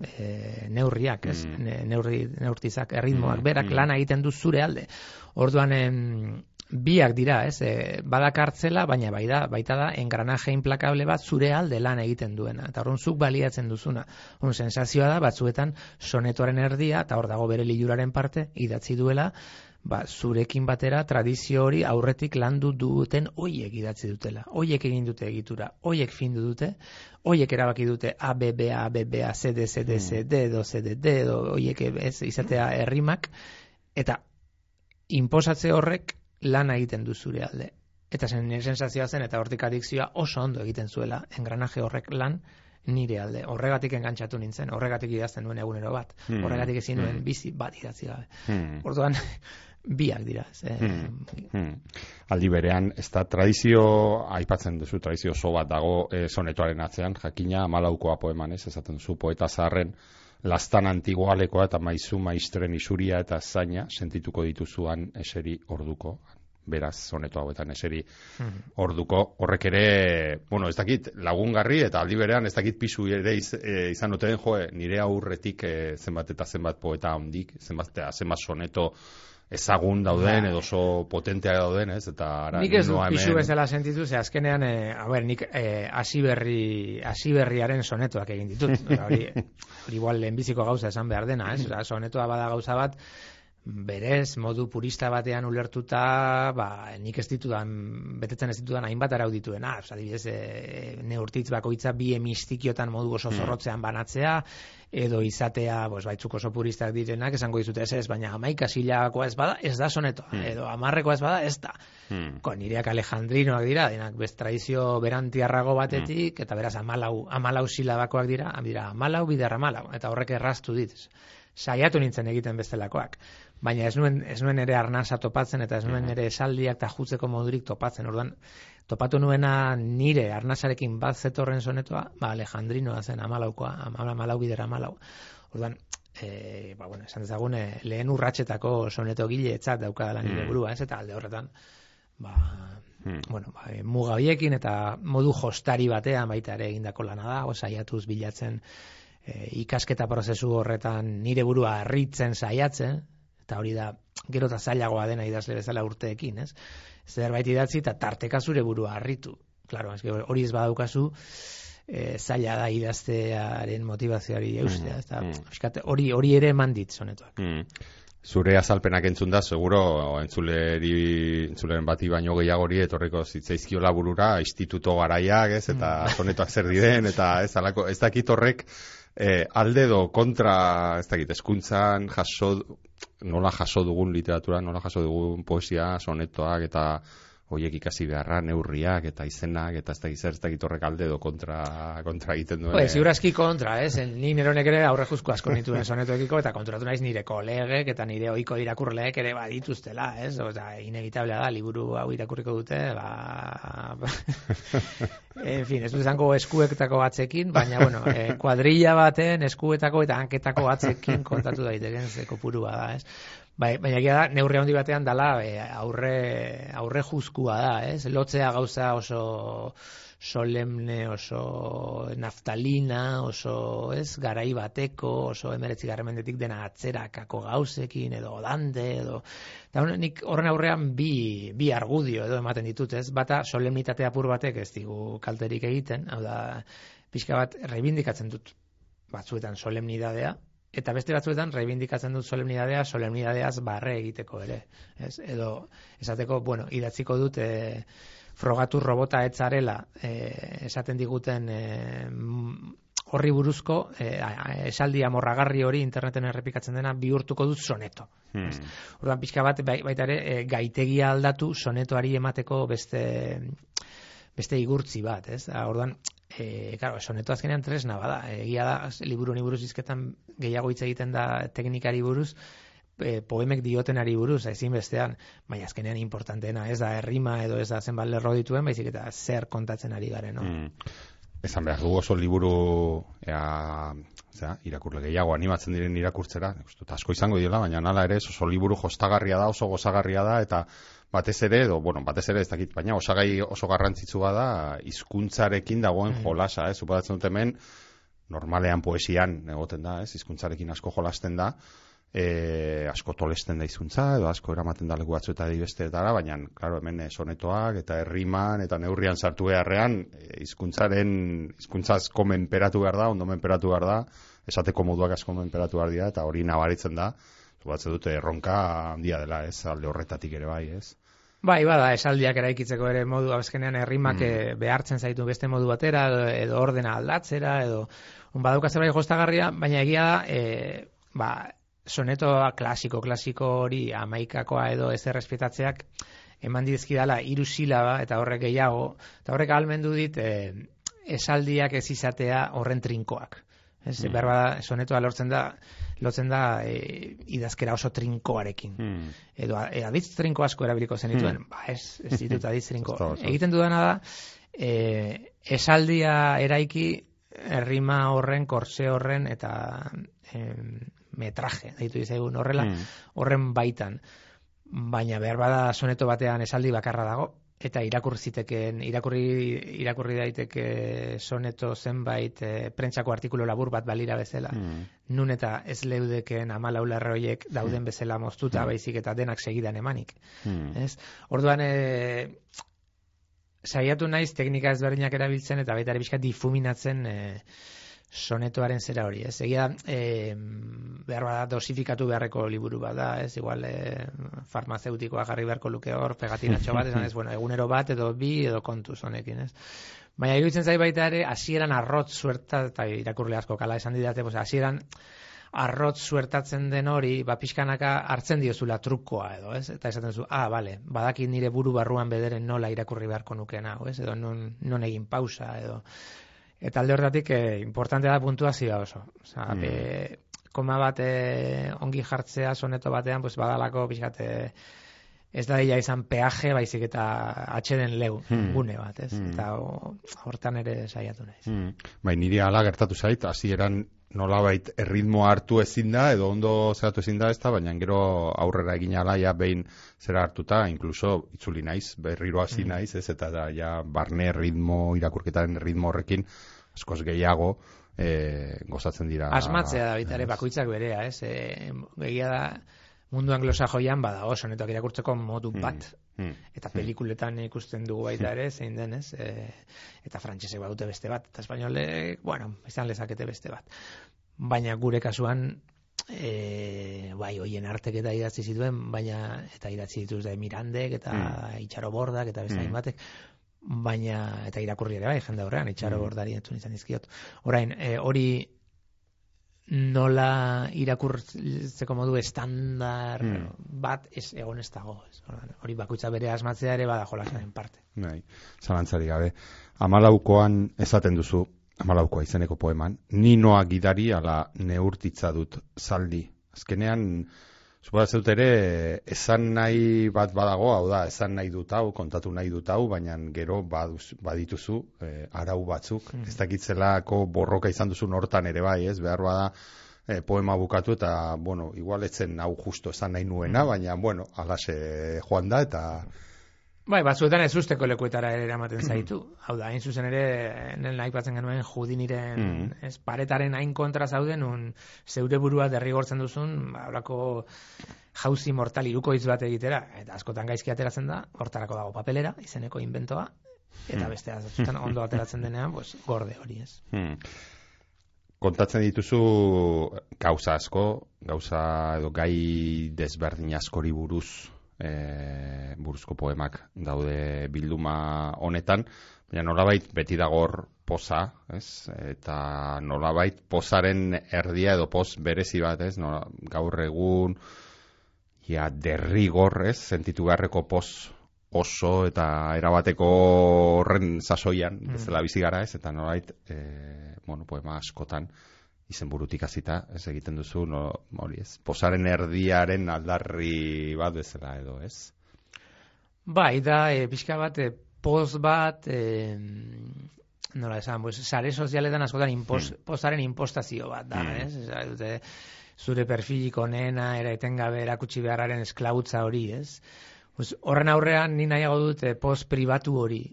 e, neurriak, ez? Mm. Neurri, neurtizak, erritmoak, mm. berak mm. lana egiten du zure alde. Orduan, em, biak dira, ez? E, badakartzela, baina bai da, baita da engranaje implakable bat zure alde lan egiten duena. Eta horren zuk baliatzen duzuna. Un sensazioa da batzuetan sonetoaren erdia eta hor dago bere liluraren parte idatzi duela, ba, zurekin batera tradizio hori aurretik landu duten hoiek idatzi dutela. Hoiek egin dute egitura, hoiek findu dute, hoiek erabaki dute A B B A B B A C D C D C D do C D D do hoiek ez izatea herrimak eta inposatze horrek lana egiten du zure alde. Eta zen nire sensazioa zen eta hortik adikzioa oso ondo egiten zuela engranaje horrek lan nire alde. Horregatik engantzatu nintzen, horregatik idazten nuen egunero bat. Hmm. Horregatik ezin nuen hmm. bizi bat idatzi gabe. Hmm. Orduan, biak dira. Ze, hmm. Hmm. Aldi berean, ez da tradizio, aipatzen duzu, tradizio oso bat dago e, sonetoaren atzean, jakina malaukoa poeman ez, esaten duzu, poeta zaharren, lastan antigualekoa eta maizu maistren isuria eta zaina sentituko dituzuan eseri orduko. Beraz soneto hauetan eseri hmm. orduko. Horrek ere bueno ez dakit lagungarri eta aldi berean ez dakit pisu ere iz, e, izan duten jo nire aurretik e, zenbat eta zenbat poeta hondik zenbat eta zenbat soneto ezagun dauden, edo oso potenteak dauden, ez? Eta ara, nik ez du pisu bezala sentitu, ze azkenean, e, a ber, nik eh, asiberri, asiberriaren sonetoak egin ditut. Hori, hori igual lehenbiziko gauza esan behar dena, ez? Osa, sonetoa bada gauza bat, berez, modu purista batean ulertuta, ba, nik ez ditudan, betetzen ez ditudan hainbat arau dituena, oza, dibidez, e, neurtitz bakoitza bi emistikiotan modu oso hmm. zorrotzean banatzea, edo izatea, bos, baitzuk oso puristak direnak, esango dizute ez ez, baina amaika zilakoa ez bada, ez da sonetoa, hmm. edo amarrekoa ez bada, ez da. Hmm. Ko, nireak alejandrinoak dira, denak bez traizio berantiarrago batetik, hmm. eta beraz amalau, amalau silabakoak dira, dira amalau, bidarra amalau, eta horrek erraztu dit. Saiatu nintzen egiten bestelakoak baina ez nuen, ez nuen ere arnasa topatzen eta ez nuen ere esaldiak eta jutzeko modurik topatzen. Orduan, topatu nuena nire arnasarekin bat zetorren sonetoa, ba, Alejandrinoa zen amalaukoa, amalau bider amalau. Orduan, e, ba, bueno, esan dezagun, e, lehen urratxetako soneto gile etzat daukadala nire burua, ez? Eta alde horretan, ba, Hmm. bueno, ba, e, muga hoiekin eta modu jostari batean baita ere egindako lana da, saiatuz bilatzen e, ikasketa prozesu horretan nire burua harritzen saiatzen, eta hori da gero eta zailagoa dena idazle bezala urteekin, ez? Zerbait idatzi eta tarteka zure burua harritu. Claro, eske hori ez badaukazu, e, zaila da idaztearen motivazioari eustea, Mm, ezta? mm. Pixkat, hori hori ere eman dit sonetoak. Mm. Zure azalpenak entzun da, seguro entzuleri, entzuleren bati baino gehiagori etorriko zitzaizkiola burura instituto garaiak, ez, eta sonetoak zer diren, eta ez, alako, ez dakit horrek eh, alde do kontra, ez dakit, eskuntzan jaso, nola jaso dugun literatura, nola jaso dugun poesia, sonetoak, eta hoiek ikasi beharra, neurriak, eta izenak, eta ez dakit zer, ez dakit horrek alde do kontra, kontra egiten duen. Pues, eh, ziurazki kontra, ez? Ni neronek ere aurre juzko asko nituen sonetoekiko, eta konturatu naiz nire kolegek eta nire ohiko irakurleek ere badituztela, ez? Oza, inevitablea da, liburu hau irakurriko dute, ba... en fin, ez dut zango eskuetako batzekin, baina, bueno, eh, kuadrilla baten eskuetako eta hanketako batzekin kontatu daiteken ze kopurua da, ez? Bai, baina egia da, neurri handi batean dala aurre, aurre juzkua da, ez? Lotzea gauza oso solemne, oso naftalina, oso, ez, garai bateko, oso emeretzi garremendetik dena atzerakako gauzekin, edo dante, edo... Hon- nik horren aurrean bi, bi argudio edo ematen ditut, ez? Bata solemnitate apur batek ez digu kalterik egiten, hau da, pixka bat reibindikatzen dut batzuetan solemnidadea, eta beste batzuetan reibindikatzen dut solemnidadea, solemnidadeaz barre egiteko ere. Ez? Edo, esateko, bueno, idatziko dut e, frogatu robota etzarela e, esaten diguten e, horri buruzko e, a- esaldi amorragarri hori interneten errepikatzen dena bihurtuko dut soneto. Hmm. Orduan pixka bat bai- baita ere e, gaitegia aldatu sonetoari emateko beste beste igurtzi bat, ez? Ah, Orduan, e, claro, soneto azkenean tresna bada. Egia da, liburu buruz hizketan gehiago hitz egiten da teknikari buruz, e, poemek diotenari buruz, ezin bestean, baina azkenean importanteena, ez da errima edo ez da zenbat lerro dituen, baizik eta zer kontatzen ari garen, no? Mm. Esan behar dugu oso liburu ea, zera, irakurle gehiago animatzen diren irakurtzera, uste dut asko izango diola, baina nala ere oso liburu jostagarria da, oso gozagarria da, eta batez ere, edo, bueno, batez ere ez dakit, baina osagai oso garrantzitsua da, hizkuntzarekin dagoen Mm. jolasa, ez, supadatzen dut hemen, normalean poesian egoten da, ez, hizkuntzarekin asko jolasten da, e, asko tolesten da hizkuntza edo asko eramaten da leku batzuetara besteetara, baina claro, hemen sonetoak eta erriman eta neurrian sartu beharrean eh, hizkuntzaren hizkuntza asko menperatu behar da, ondo menperatu behar da, esateko moduak asko menperatu behar dira eta hori nabaritzen da. Batze dute erronka handia dela, ez, alde horretatik ere bai, ez. Bai, bada, esaldiak eraikitzeko ere modu azkenean herrimak Mm. mm. behartzen zaitu beste modu batera edo, ordena aldatzera edo badauka zerbait jostagarria, baina egia da, e, ba, sonetoa klasiko, klasiko hori amaikakoa edo ez errespetatzeak eman dizkidala hiru silaba eta horrek gehiago, eta horrek ahalmendu dit e, esaldiak ez izatea horren trinkoak. Ez, Mm. mm. bada, sonetoa lortzen da, lotzen da e, idazkera oso trinkoarekin Hmm. edo e, aditz trinko asko erabiliko zenituen, Hmm. ba ez, ez ditut aditz trinko. Egiten dudana da, e, esaldia eraiki errima horren, korse horren eta em, metraje, deitu dizegun horrela, Hmm. horren baitan. Baina behar bada soneto batean esaldi bakarra dago, eta irakurri zitekeen, irakurri, irakurri daiteke soneto zenbait e, prentsako artikulu labur bat balira bezala Hmm. nun eta ez leudeken amalau horiek dauden bezala moztuta, Hmm. baizik eta denak segidan emanik. Hmm. Ez? Orduan, e, saiatu naiz teknika ezberdinak erabiltzen eta baita ere pixka difuminatzen e, sonetoaren zera hori, ez? Egia, e, behar bada dosifikatu beharreko liburu bada, ez? Igual, e, farmazeutikoa jarri beharko luke hor, pegatinatxo bat, esan ez, bueno, egunero bat edo bi edo kontuz honekin, ez? Baina iruditzen zai baita ere, hasieran arrot suerta, eta irakurle asko kala esan didate, pues, hasieran arrot suertatzen den hori, ba, pixkanaka hartzen diozula trukoa edo, ez? Eta esaten zu, ah, bale, badakit nire buru barruan bederen nola irakurri beharko nuken hau, ez? Edo non, non egin pausa, edo... Eta alde hortatik, eh, importante da puntuazioa oso. Osa, Mm. e, koma bat eh, ongi jartzea soneto batean, pues badalako pixkat eh, ez da dira izan peaje, baizik eta atxeden leu, Hmm. gune bat, ez? Hmm. Eta o, hortan ere saiatu naiz. Hmm. Bai, niri ala gertatu zait, hasieran nolabait erritmo hartu ezin da, edo ondo zeratu ezin da ez da, baina gero aurrera egin ala, ja, behin zera hartuta, inkluso itzuli naiz, berriro hasi mm. naiz, ez, eta da, ja, barne ritmo, irakurketaren ritmo horrekin, askoz gehiago, e, gozatzen dira. Asmatzea da, bitare, bakoitzak berea, ez, e, begia da, mundu anglosa joian, bada, oso, netak irakurtzeko modu mm, bat, mm. eta mm. pelikuletan ikusten dugu baita ere, zein denez, e, eta frantsesek badute beste bat, eta espainolek, bueno, izan lezakete beste bat. Baina gure kasuan, e, bai, hoien artek eta idatzi zituen, baina, eta idatzi dituz da Mirandek, eta mm. itxaro bordak, eta beste mm. batek, baina, eta irakurri ere bai, jende horrean, itxaro mm. bordari entzun izan izkiot. Orain, e, hori nola irakurtzeko modu estandar hmm. bat ez egon ez dago. Hori bakoitza bere asmatzea ere bada jolasaren parte. Bai, zalantzari gabe. Amalaukoan esaten duzu, amalaukoa izeneko poeman, ninoa gidari ala neurtitza dut zaldi. Azkenean, Zeut ere, esan nahi bat badago, hau da, esan nahi dut hau, kontatu nahi dut hau, baina gero baduz, badituzu, e, arau batzuk, mm. ez dakitzelako borroka izan duzu hortan ere bai, ez, behar bada, e, poema bukatu eta, bueno, igual etzen hau justo esan nahi nuena, mm. baina, bueno, alase joan da, eta Bai, batzuetan ez usteko lekuetara ere eramaten zaitu. Hau da, hain zuzen ere, nel nahi batzen genuen judiniren mm. ez, paretaren hain kontra zauden, un zeure burua derrigortzen duzun, horako jauzi mortal iruko bat egitera, eta askotan gaizki ateratzen da, hortarako dago papelera, izeneko inventoa, eta mm. beste azutan ondo ateratzen denean, pues, gorde hori ez. Mm. Kontatzen dituzu gauza asko, gauza edo gai desberdin askori buruz e, buruzko poemak daude bilduma honetan, baina nolabait beti dagor poza, ez? Eta nolabait pozaren erdia edo poz berezi bat, ez? Nola, gaur egun ja derrigor, ez? Sentitu beharreko poz oso eta erabateko horren sasoian, mm. bezala bizi gara, ez? Eta nolabait, e, bueno, poema askotan izen burutik azita, ez egiten duzu, no, hori ez, posaren erdiaren aldarri bat bezala edo, ez? Bai, da, e, pixka bat, e, pos bat, e, nola esan, pues, sare sozialetan askotan impos, hmm. posaren impostazio bat, da, hmm. ez? Eza, dute, zure perfiliko nena, era etengabe erakutsi beharraren esklautza hori, ez? Pues, horren aurrean, ni nahiago dut, e, pos pribatu hori,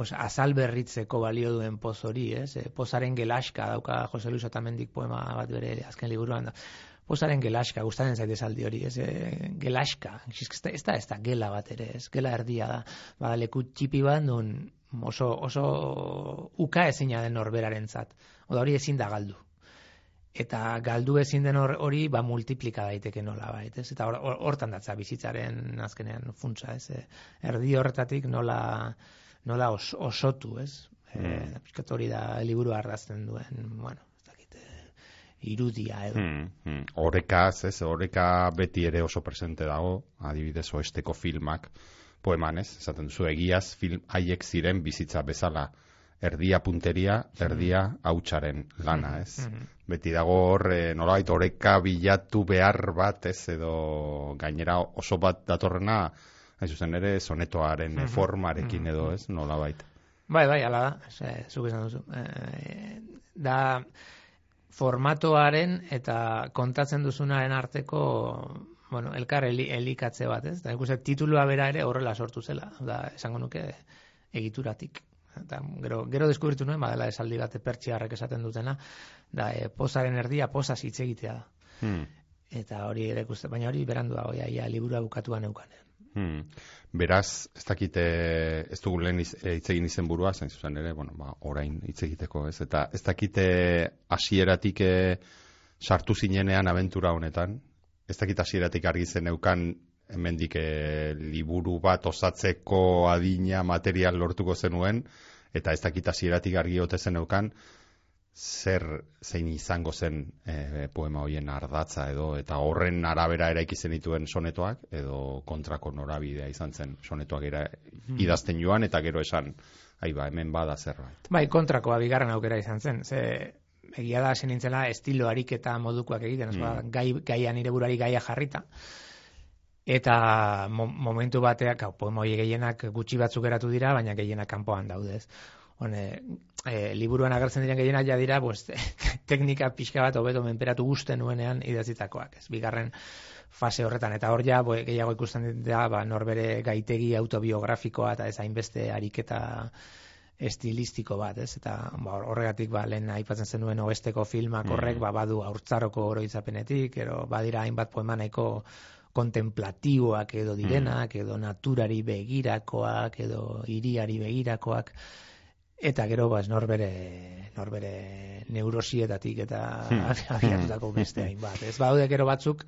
pues, azal berritzeko balio duen poz hori, ez? E, pozaren gelaska dauka Jose Luis Otamendik poema bat bere azken liburuan da. Pozaren gelaska, gustatzen zaite saldi hori, ez? E, gelaska, ez da, ez da, gela bat ere, ez? Gela erdia da. Ba, leku txipi bat nun oso, oso uka ezina den norberaren zat. Oda hori ezin da galdu. Eta galdu ezin den hori, ba, multiplika daiteke nola, bait, ez? Eta hortan datza bizitzaren azkenean funtsa, ez? E, erdi horretatik nola nola os, osotu, ez? Mm. E, hori da liburu arrazten duen, bueno, ez dakit, eh, irudia edo. Mm, mm. Orekaz, ez? Oreka beti ere oso presente dago, adibidez oesteko filmak, poeman, ez? Esaten duzu egiaz, film haiek ziren bizitza bezala, erdia punteria, erdia hautsaren lana, ez? Mm Beti dago hor, e, nolabait, oreka bilatu behar bat, ez? Edo gainera oso bat datorrena, hain zuzen ere, sonetoaren mm formarekin edo, ez, nola baita. Bai, bai, ala da, ez, zuk esan duzu. E, da, formatoaren eta kontatzen duzunaren arteko, bueno, elkar elikatze bat, ez? Da, ikusten, titulua bera ere horrela sortu zela, da, esango nuke, egituratik. Eta, gero, gero deskubritu nuen, badela esaldi bat pertsiarrek esaten dutena, da, e, posaren erdia, posa hitz egitea da. Hmm. Eta hori ere, baina hori berandu da, oia, ia, liburu bukatuan eukanen. Hmm. Beraz, ez dakite, ez dugu lehen eh, hitz egin izen burua, zain zuzen ere, bueno, ba, orain hitz egiteko, ez? Eta ez dakite hasieratik eh, sartu zinenean abentura honetan, ez dakite hasieratik argi zen eukan hemendik e, liburu bat osatzeko adina material lortuko zenuen, eta ez dakite hasieratik argi ote zen eukan, zer zein izango zen e, poema hoien ardatza edo eta horren arabera eraiki zen dituen sonetoak edo kontrako norabidea izan zen sonetoak era hmm. idazten joan eta gero esan ai ba hemen bada zerbait. Bai, kontrakoa bigarren aukera izan zen. Ze egia da zen nintzela estilo eta modukoak egiten, mm. gai, gaian nire burari gaia jarrita. Eta momentu bateak, hau, poema gehienak gutxi batzuk eratu dira, baina gehienak kanpoan daudez hone, e, liburuan agertzen diren gehienak ja dira, pues, teknika pixka bat hobeto menperatu guzten nuenean idatzitakoak, ez, bigarren fase horretan, eta hor ja, bo, gehiago ikusten da, ba, norbere gaitegi autobiografikoa, eta ez hainbeste ariketa estilistiko bat, ez? Eta ba, horregatik ba, lehen aipatzen zenuen oesteko filmak mm. horrek ba, badu aurtzaroko oroitzapenetik, ero badira hainbat poema nahiko kontemplatiboak edo direnak, mm. edo naturari begirakoak, edo iriari begirakoak, eta gero ba, norbere, norbere neurosietatik eta mm. abiatutako beste hainbat. Ez baude gero batzuk,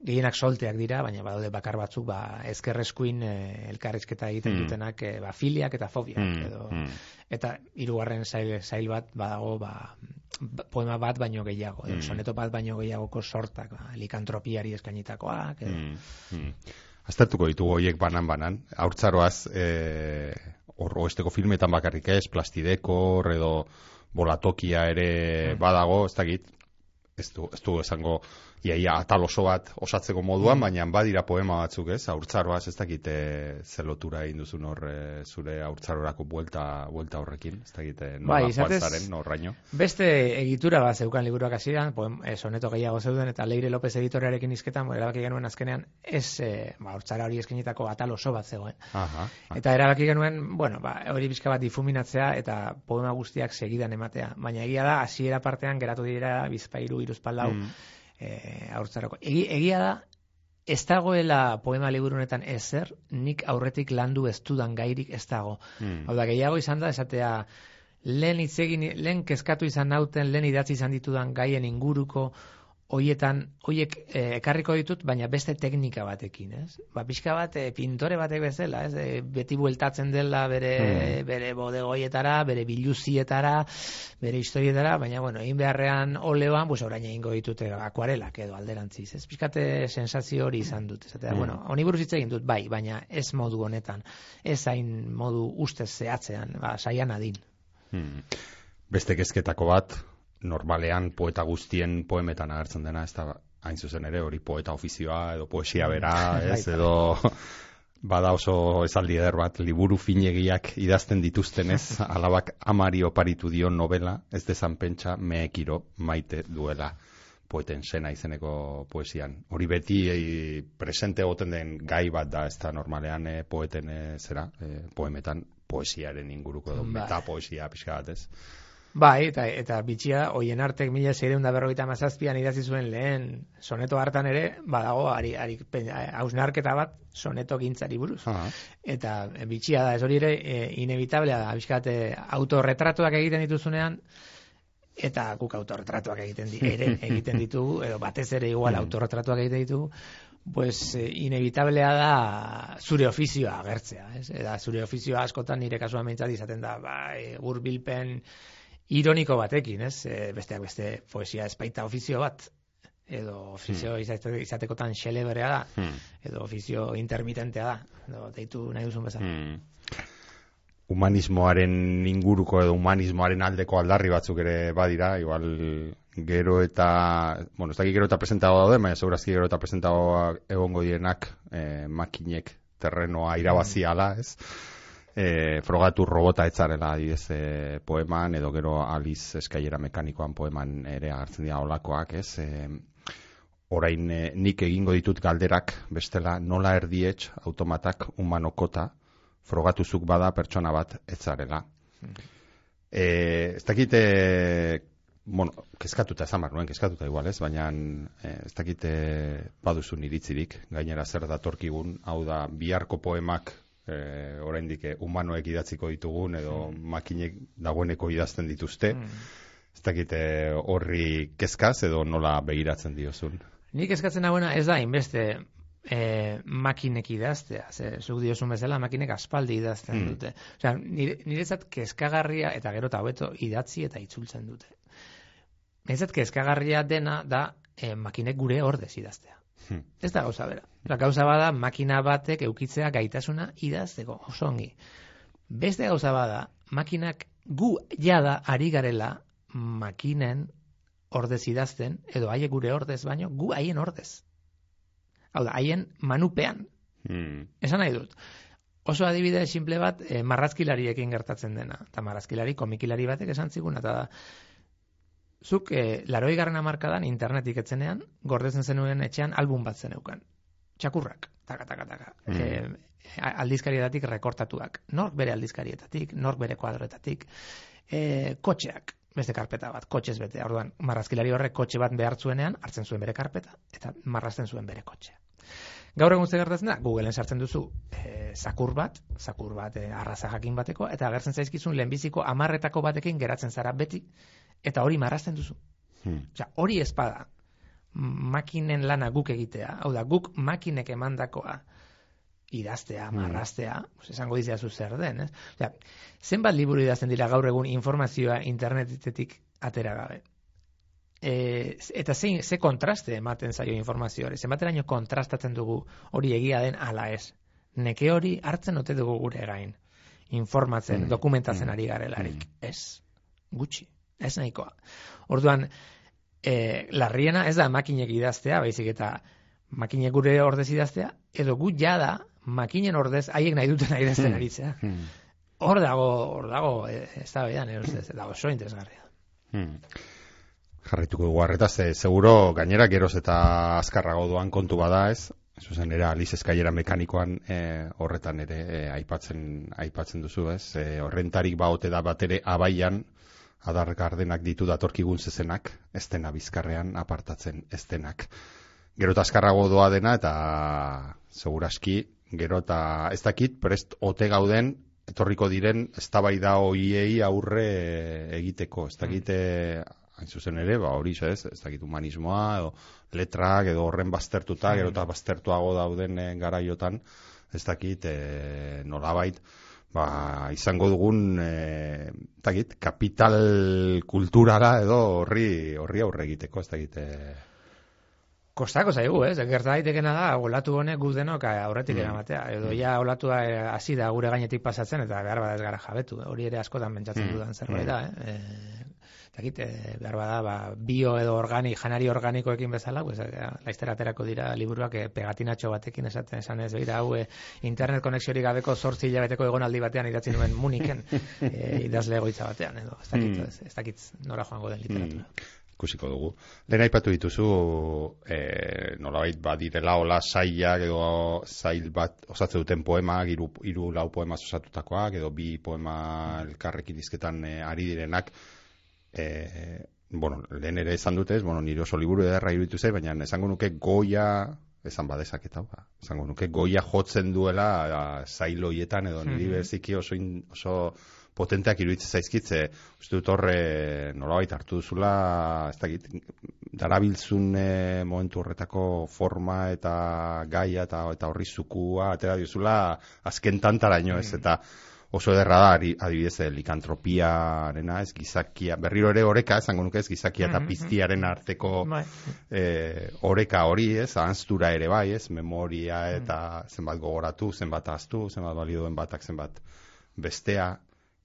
gehienak solteak dira, baina badaude bakar batzuk ba ezkerreskuin e, elkarrizketa egiten mm. dutenak e, ba filiak eta fobiak mm. edo mm. eta hirugarren sail sail bat badago ba poema bat baino gehiago, mm. soneto bat baino gehiagoko sortak, ba, likantropiari eskainitakoak edo. Aztertuko ditugu horiek banan-banan, haurtzaroaz eh, oesteko filmetan bakarrik ez, plastideko, edo bolatokia ere mm. badago, ez dakit, ez du, ez du esango iaia atal oso bat osatzeko moduan, mm. baina badira poema batzuk, ez? Aurtzaroaz ez dakite zelotura egin duzun hor eh, zure aurtzarorako buelta, buelta horrekin, ez dakite nola bai, izatez, norraino. Beste egitura bat zeukan liburuak hasieran, poem, eh, soneto gehiago zeuden eta Leire López editorearekin izketan, erabaki genuen azkenean, ez eh, ba, aurtzara hori eskenitako atal oso bat zegoen. Aha, Eta erabaki genuen, bueno, ba, hori bizka bat difuminatzea eta poema guztiak segidan ematea. Baina egia da, hasiera partean geratu dira bizpairu iruzpaldau, mm e, aurtzarako. Egi, egia da, ez dagoela poema liburunetan ezer, nik aurretik landu ez dudan gairik ez dago. Hmm. Hau da, gehiago izan da, esatea, lehen itzegin, lehen kezkatu izan nauten, lehen idatzi izan ditudan gaien inguruko, hoietan, hoiek eh, ekarriko ditut, baina beste teknika batekin, ez? Ba, pixka bat, e, pintore batek bezala, ez? E, beti bueltatzen dela bere, hmm. bere bodegoietara, bere biluzietara, bere historietara, baina, bueno, egin beharrean oleoan, pues, orain egingo ditute akuarelak edo alderantziz, ez? Piskate sensazio hori izan dut, ez? Eta, hmm. bueno, honi buruz egin dut, bai, baina ez modu honetan, ez hain modu ustez zehatzean, ba, saian adin. Hmm. Beste kezketako bat, normalean poeta guztien poemetan agertzen dena, ez da hain zuzen ere, hori poeta ofizioa edo poesia mm. bera, ez, edo bada oso esaldi eder bat, liburu finegiak idazten dituztenez, alabak amari oparitu dio novela, ez dezan pentsa meekiro maite duela poeten sena izeneko poesian. Hori beti e, presente egoten den gai bat da, ez da normalean e, poeten e, zera, e, poemetan poesiaren inguruko, edo, bai. meta poesia pixka bat, ez? Bai, eta, eta bitxia, hoien artek mila zeireun da berrogeita mazazpian idazi zuen lehen soneto hartan ere, badago, ari, ari, hausnarketa bat soneto gintzari buruz. Eta e, bitxia da, ez hori ere, e, inevitablea da, bizkate autorretratuak egiten dituzunean, eta guk autorretratuak egiten, di, ere, egiten ditugu, edo batez ere igual mm. autorretratuak egiten ditugu, pues e, inevitablea da zure ofizioa agertzea, ez? Eta zure ofizioa askotan nire kasuan izaten da, ba, e, urbilpen, ironiko batekin, ez? E, besteak beste poesia espaita ofizio bat edo ofizio hmm. izatekotan xeleberea da, hmm. edo ofizio intermitentea da, edo deitu nahi duzun bezala. Hmm. Humanismoaren inguruko edo humanismoaren aldeko aldarri batzuk ere badira, igual gero eta, bueno, ez dakik gero eta presentago daude, baina segurazki gero eta presentago egongo dienak eh, makinek terrenoa irabaziala, ez? E, frogatu robota etzarela adibidez e, poeman edo gero aliz eskailera mekanikoan poeman ere agertzen dira olakoak, ez? E, orain e, nik egingo ditut galderak bestela nola erdietx automatak humanokota frogatuzuk bada pertsona bat etzarela. E, ez dakite bueno, kezkatuta esan nuen, kezkatuta igual ez, baina e, ez dakite baduzun iritzirik, gainera zer datorkigun, hau da, biharko poemak e, oraindik eh, humanoek idatziko ditugun edo mm. makinek dagoeneko idazten dituzte. Mm. Ez dakite horri kezkaz edo nola begiratzen diozun. Nik eskatzen dagoena ez da inbeste e, makinek idaztea. Ze, zuk diozun bezala makinek aspaldi idazten mm. dute. Osea, nire, nire kezkagarria eta gero eta hobeto idatzi eta itzultzen dute. Niretzat kezkagarria dena da e, makinek gure ordez idaztea. Hmm. Ez da gauza bera. La gauza bada makina batek eukitzea gaitasuna idazteko oso ongi. Beste gauza bada makinak gu jada ari garela makinen ordez idazten edo haie gure ordez baino gu haien ordez. Hau da, haien manupean. Hmm. Esan nahi dut. Oso adibide simple bat, e, marrazkilariekin gertatzen dena. Eta marrazkilari, komikilari batek esan zigun, eta da, zuk e, laroi garren amarkadan internetik etzenean, gordezen zenuen etxean album bat zeneukan. Txakurrak, taka, taka, taka. Mm. E, aldizkarietatik rekortatuak. Nork bere aldizkarietatik, nork bere kuadroetatik. E, kotxeak, beste karpeta bat, kotxez bete. Orduan, marrazkilari horrek kotxe bat behartzuenean, hartzen zuen bere karpeta, eta marrazten zuen bere kotxea. Gaur egun gertatzen da, Googleen sartzen duzu e, zakur bat, zakur bat e, arraza jakin bateko, eta agertzen zaizkizun lehenbiziko amarretako batekin geratzen zara beti, eta hori marrazten duzu. Hmm. hori espada, makinen lana guk egitea, hau da, guk makinek emandakoa idaztea, hmm. marraztea, pues, esango dizeazu zer den, ez? Osea, zenbat liburu idazten dira gaur egun informazioa internetetik atera gabe? E, eta zein, ze kontraste ematen zaio informazioari, zenbateraino kontrastatzen dugu hori egia den ala ez. Neke hori hartzen ote dugu gure gain. Informatzen, mm, dokumentatzen mm, ari garelarik. Ez, gutxi, ez nahikoa. Orduan, e, larriena ez da makinek idaztea, baizik eta makinek gure ordez idaztea, edo gut jada makinen ordez haiek nahi duten nahi dazten mm, aritzea. Mm. Hor dago, hor dago, ez da behan, ez dago, so interesgarria. Mm jarraituko dugu harretaz, ze, seguro gainera geroz eta azkarrago doan kontu bada ez, zuzen era Alice Eskailera mekanikoan e, horretan ere e, aipatzen aipatzen duzu ez, e, horrentarik baote da bat ere abaian adar gardenak ditu datorkigun zezenak, ez dena bizkarrean apartatzen ez denak. Gero eta azkarrago doa dena eta seguraski gero eta ez dakit prest ote gauden etorriko diren eztabaida hoiei aurre egiteko. Ez dakit mm hain zuzen ere, ba, hori ez, ez dakit humanismoa, edo letrak, edo horren baztertuta, gero eta baztertuago dauden e, garaiotan, ez dakit, e, nolabait, ba, izango dugun, e, dakit, kapital kulturala edo horri, horri aurre egiteko, ez dakit, e, Kostako zaigu, ez? Gerta daitekena da, olatu honek guz denok aurretik mm. eramatea. Edo ja olatua hasi da gure gainetik pasatzen eta behar bada ez gara jabetu. Hori ere askotan pentsatzen mm. dudan zerbait da, eh? E, dakit, e, behar bada, ba, bio edo organik, janari organikoekin bezala, pues, e, laiztera aterako dira liburuak e, pegatinatxo batekin esaten esan ez, behira, hau, e, internet konexiorik gabeko sortzi hilabeteko egonaldi batean idatzi nuen muniken e, idazle egoitza batean, edo, ez dakit, mm. ez, ez dakit nora joango den literatura. Mm ikusiko dugu. Lehen aipatu dituzu, e, nolabait badirela hola sailak edo zail bat osatze duten poema, hiru hiru lau poema osatutakoak edo bi poema elkarrekin dizketan e, ari direnak, e, bueno, lehen ere esan dute, ez, bueno, nire oso liburu ederra iruditu ze, baina esango nuke goia, esan badezak eta, ba, esango nuke goia jotzen duela zailoietan edo niri mm beziki oso, in, oso potenteak iruditzen zaizkitze, uste dut horre nolabait hartu duzula, ez dakit, darabiltzun momentu horretako forma eta gaia eta, eta horri zukua, atera diozula azken tantaraino ez, mm. eta oso ederra da adibidez eh, likantropiarena, ez gizakia, berriro ere oreka, esango nuke ez gizakia eta mm-hmm. piztiaren arteko bai. eh, oreka hori, ez, ahanztura ere bai, ez, memoria mm. eta zenbat gogoratu, zenbat aztu, zenbat baliduen batak, zenbat bestea,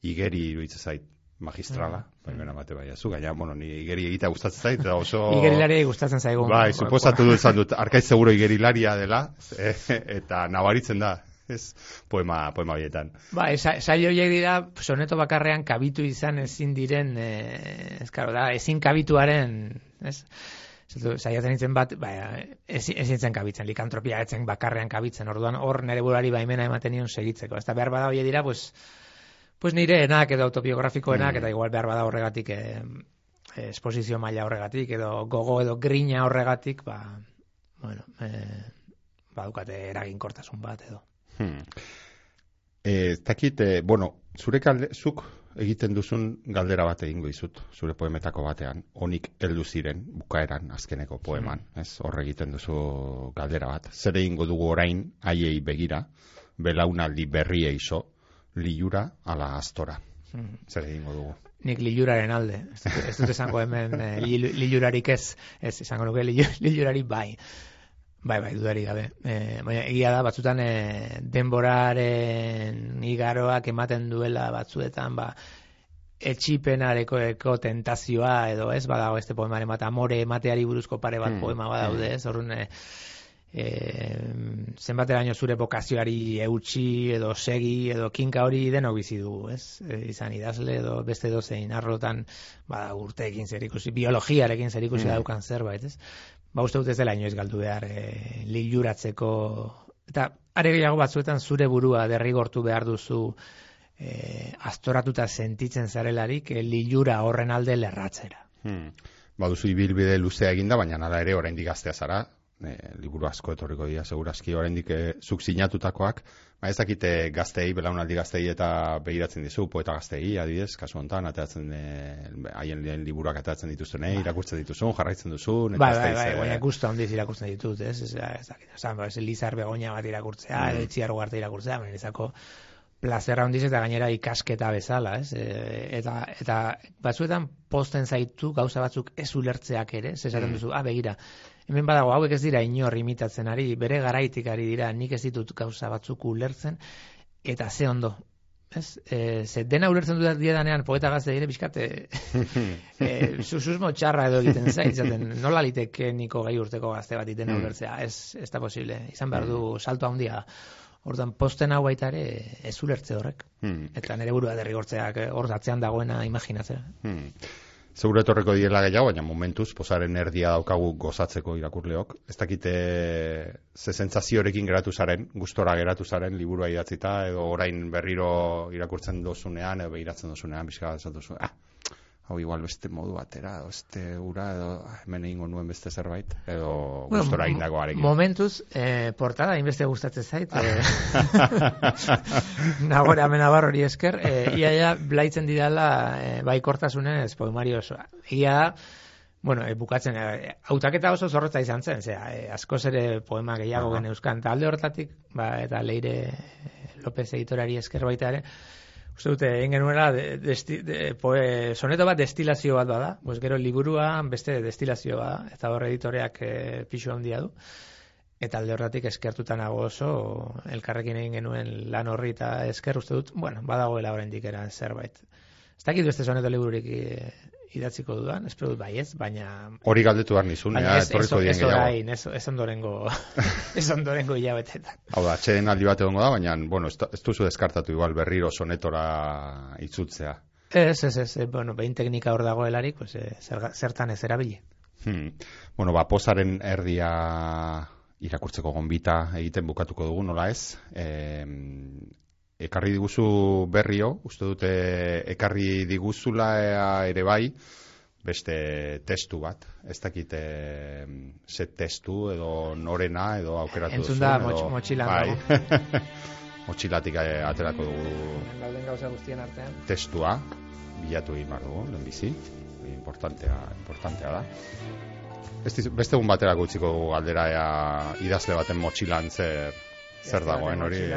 igeri iruditzen zait magistrala, mm. bai bera bate bai, azu, gaina, bueno, ni igeri egitea gustatzen zait, eta oso... Igerilari gustatzen zaigu. Bai, suposatu dut zan dut, arkaiz seguro igerilaria dela, eta nabaritzen da, ez poema poema hoietan. Ba, saio horiek dira soneto bakarrean kabitu izan ezin diren eh ez da ezin kabituaren, ez? Zato saiatzen itzen bat, ba, ezin zen kabitzen, likantropia etzen bakarrean kabitzen. Orduan hor nere burari baimena ematen nion segitzeko. Ezta behar bada hoe dira, pues pues nire enak edo autobiografikoenak mm. eta igual behar bada horregatik eh esposizio maila horregatik edo gogo edo grina horregatik, ba bueno, eh badukate eraginkortasun bat edo. Hmm. Eh, takit, eh, bueno, zure kalde, zuk egiten duzun galdera bat egingo dizut, zure poemetako batean, onik heldu ziren bukaeran azkeneko poeman, hmm. ez? Hor egiten duzu galdera bat. Zer egingo dugu orain haiei begira, belaunaldi berri eizo, liura ala astora. Hmm. Zer egingo dugu? Nik liuraren alde. Ez dut esango hemen eh, liurarik ez, ez esango nuke liurarik bai. Bai, bai, dudari gabe. E, baina, egia da, batzutan e, denboraren igaroak ematen duela batzuetan, ba, etxipenareko eko tentazioa edo ez, badago este poemaren bat, amore emateari buruzko pare bat hmm, poema badaude, hmm. ez, horren, e, e, zenbateraino zure bokazioari eutxi edo segi edo kinka hori deno bizi dugu, ez? E, izan idazle edo beste dozein arlotan ba, urteekin zer ikusi, biologiarekin zer ikusi mm. daukan zerbait, ez? Ba, uste dut ez dela inoiz galdu behar e, liluratzeko eta are gehiago batzuetan zure burua derrigortu behar duzu e, astoratuta sentitzen zarelarik e, lilura horren alde lerratzera. Hmm. Ba, duzu ibilbide luzea eginda, baina nada ere oraindik gaztea zara, e, liburu asko etorriko dira, segurazki oraindik e, zuk sinatutakoak, ba ez dakite gaztei, belaunaldi gaztei eta behiratzen dizu, poeta gaztei, adidez, kasu honetan, atatzen e, haien lehen liburuak atatzen dituzun, ba. irakurtzen dituzun, jarraitzen duzun, eta ba, ba, ba, baina gustu handiz irakurtzen ditut, ez, ez, ez, dakit, esan, ba, ez, lizar begonia bat irakurtzea, mm. etxiar ugarte irakurtzea, baina izako, plazera handiz eta gainera ikasketa bezala, ez? E, eta, eta batzuetan posten zaitu gauza batzuk ez ulertzeak ere, zesaten mm. duzu, ah, begira, hemen badago hauek ez dira inor imitatzen ari, bere garaitik ari dira, nik ez ditut gauza batzuk ulertzen, eta ze ondo, ez? E, ze dena ulertzen dut diedanean poeta gazte dire, bizkate, e, susuzmo txarra edo egiten zaitzaten, nola liteke niko gai urteko gazte bat iten mm. ulertzea, ez, ez da posible, izan behar du mm. salto handia, Ordan posten hau baita ere ez ulertze horrek. Hmm. Eta nere burua derrigortzeak hor datzean dagoena imaginatzea. Seguro etorreko diela gehiago, baina momentuz, posaren erdia daukagu gozatzeko irakurleok. Ez dakite ze sentsaziorekin geratu zaren, gustora geratu zaren, liburua idatzita, edo orain berriro irakurtzen dozunean, edo behiratzen dozunean, bizka zatu ah, hau igual beste modu batera, edo beste ura, edo hemen egingo nuen beste zerbait, edo bueno, gustora indago arekin. Momentuz, eh, portada, inbeste gustatzen zait. Eh, nagore amena hori esker, eh, ia ia blaitzen didala eh, bai kortasunez poemari osoa. Ia, bueno, e, bukatzen, e, autaketa oso zorrotza izan zen, zera, e, asko zere poema gehiago uh -huh. talde hortatik, ba, eta leire López editorari esker baita ere, Uste dute, egin genuela, de, de, soneto bat destilazio bat bada, pues gero liburua beste destilazioa, eta hor editoreak e, pixu handia du. Eta alde horretik eskertutan nago oso, elkarrekin egin genuen lan horri eta esker uste dut, bueno, badagoela horrendik era zerbait. Ez dakit beste soneto libururik e, idatziko dudan, espero dut bai ez, baina... Hori galdetu behar nizun, baina ez, ez, ez, orain, ez, ez ondorengo, ez ondorengo hilabetetan. Hau da, txeden aldi bat egongo da, baina, bueno, ez, ez duzu deskartatu igual berriro sonetora itzutzea. Ez, ez, ez, bueno, behin teknika hor dagoelarik, pues, eh, zertan ez erabili. Hmm. Bueno, ba, posaren erdia irakurtzeko gonbita egiten bukatuko dugu, nola ez? Eh, ekarri diguzu berrio, uste dute ekarri diguzula ere bai, beste testu bat, ez dakite set testu edo norena edo aukeratu duzu. Entzun da, motxilan bai. Motxilatik eh, aterako dugu gauza guztien artean. testua, bilatu egin behar dugu, lehenbizi, importantea, importantea da. Beste egun baterako utziko galdera idazle baten motxilan zer zer dagoen hori? e...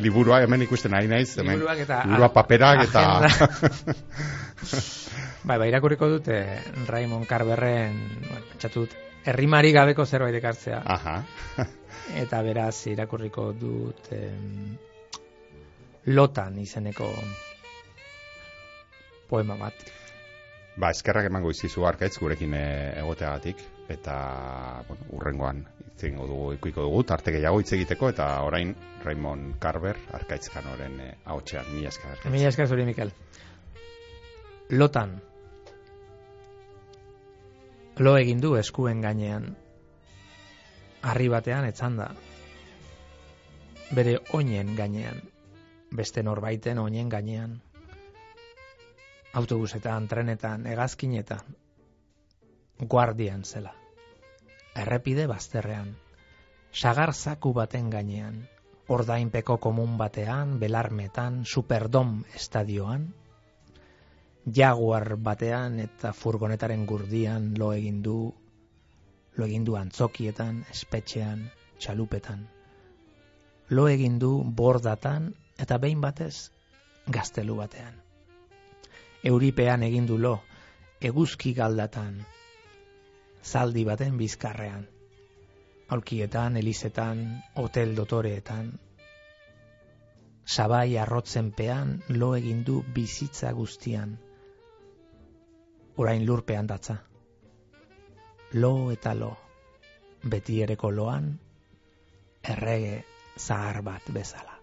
liburua hemen ikusten ari naiz hemen liburua paperak eta bai bai irakurriko dut eh, Raymond Carverren bueno pentsatu dut herrimari gabeko zerbait ekartzea. Aha eta beraz irakurriko dut eh, lotan izeneko poema bat. Ba, eskerrak emango izizu arkaitz gurekin eh, egoteagatik eta bueno, urrengoan itzengo dugu ikuiko dugu tarte gehiago hitz egiteko eta orain Raymond Carver arkaitz kanoren eh, ahotsean. Mila esker Mila esker zuri Mikel. Lotan. Lo egin du eskuen gainean. Arri batean etzan da. Bere oinen gainean. Beste norbaiten oinen gainean. Autobusetan, trenetan, egazkinetan, guardian zela. Errepide bazterrean, sagar zaku baten gainean, ordainpeko komun batean, belarmetan, superdom estadioan, jaguar batean eta furgonetaren gurdian lo egin du, lo egin du antzokietan, espetxean, txalupetan. Lo egin du bordatan eta behin batez gaztelu batean euripean egin du lo, eguzki galdatan, zaldi baten bizkarrean, aulkietan, elizetan, hotel dotoreetan, sabai arrotzen pean lo egin du bizitza guztian, orain lurpean datza, lo eta lo, beti ere koloan, errege zahar bat bezala.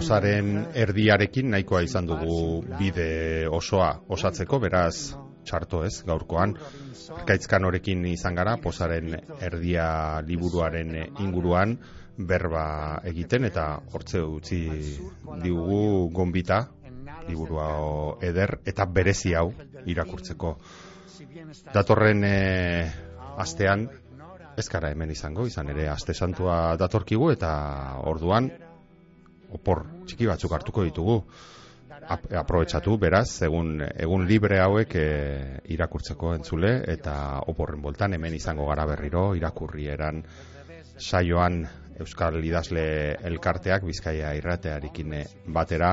Posaren erdiarekin nahikoa izan dugu bide osoa osatzeko, beraz txarto ez gaurkoan. Arkaitzkan horekin izan gara, posaren erdia liburuaren inguruan berba egiten eta hortze utzi digugu gonbita liburua eder eta berezi hau irakurtzeko. Datorren e, astean ez gara hemen izango, izan ere aste santua datorkigu eta orduan opor txiki batzuk hartuko ditugu. Aprobetsatu beraz egun, egun libre hauek e, irakurtzeko entzule eta oporren boltan hemen izango gara berriro irakurri eran saioan Euskal Idazle elkarteak Bizkaia irratearekin batera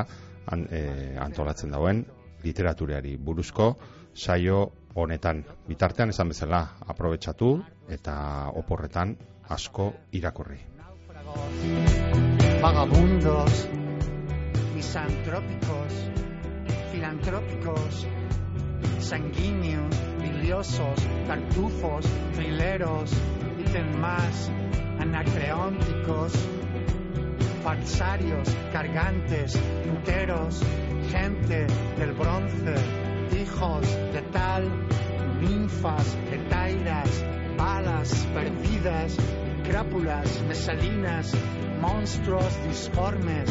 e, antolatzen dauen literatureari buruzko saio honetan. Bitartean esan bezala aprobetsatu eta oporretan asko irakurri vagabundos, misantrópicos, filantrópicos, sanguíneos, biliosos, tartufos, trileros, y más, anacreónticos, falsarios, cargantes, enteros, gente del bronce, hijos de tal, ninfas, etairas, balas perdidas, crápulas, mesalinas, monstruos disformes,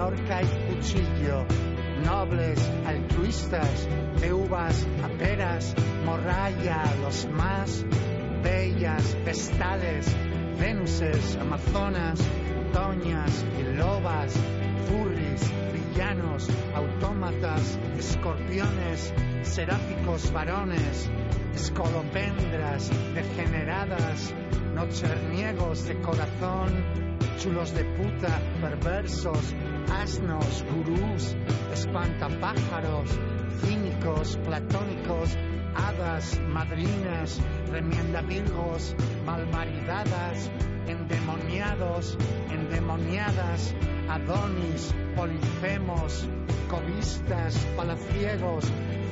horca y cuchillo, nobles, altruistas, de uvas a peras, morralla, los más bellas, vestales, venuses, amazonas, doñas y lobas, furris, villanos, autómatas, escorpiones, seráficos varones, escolopendras degeneradas, nocherniegos de corazón, chulos de puta, perversos, asnos, gurús, espantapájaros, cínicos, platónicos, hadas, madrinas, remiendavirgos, malmaridadas, endemoniados, endemoniadas, adonis, polifemos, cobistas, palaciegos,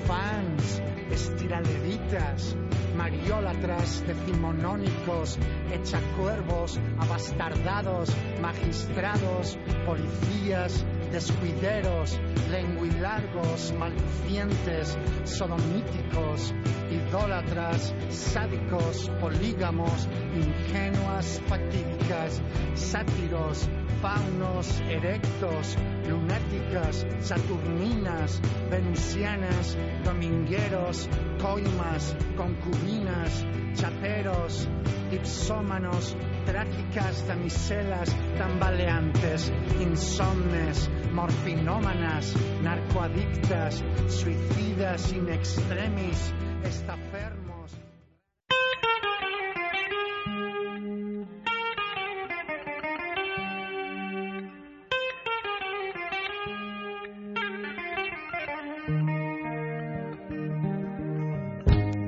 fans, estiraleditas, mariólatras, decimonónicos, echacuervos, abastardados, magistrados, policías, descuideros, lenguilargos, malicientes, sodomíticos, idólatras, sádicos, polígamos, ingenuas, fatídicas, sátiros, faunos, erectos, lunáticas, saturninas, venusianas, domingueros, coimas, concubinas, ipsómanos, trágicas damiselas tambaleantes, insomnes, morfinómanas, narcoadictas, suicidas in extremis, estafermos.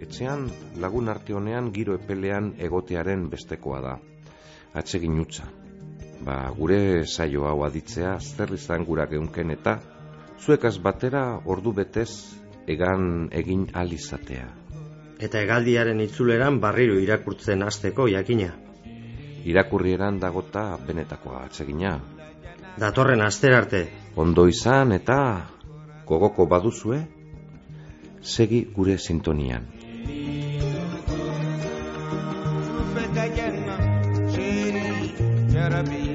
etxean lagun arte honean giro epelean egotearen bestekoa da. Atsegin utza. ba, gure saio hau aditzea zer izan gura geunken eta zuekaz batera ordu betez egan egin alizatea. Eta egaldiaren itzuleran barriro irakurtzen hasteko jakina. Irakurrieran dagota benetakoa atsegina. Datorren aster arte. Ondo izan eta gogoko baduzue, segi gure sintonian. Yeah, that'd be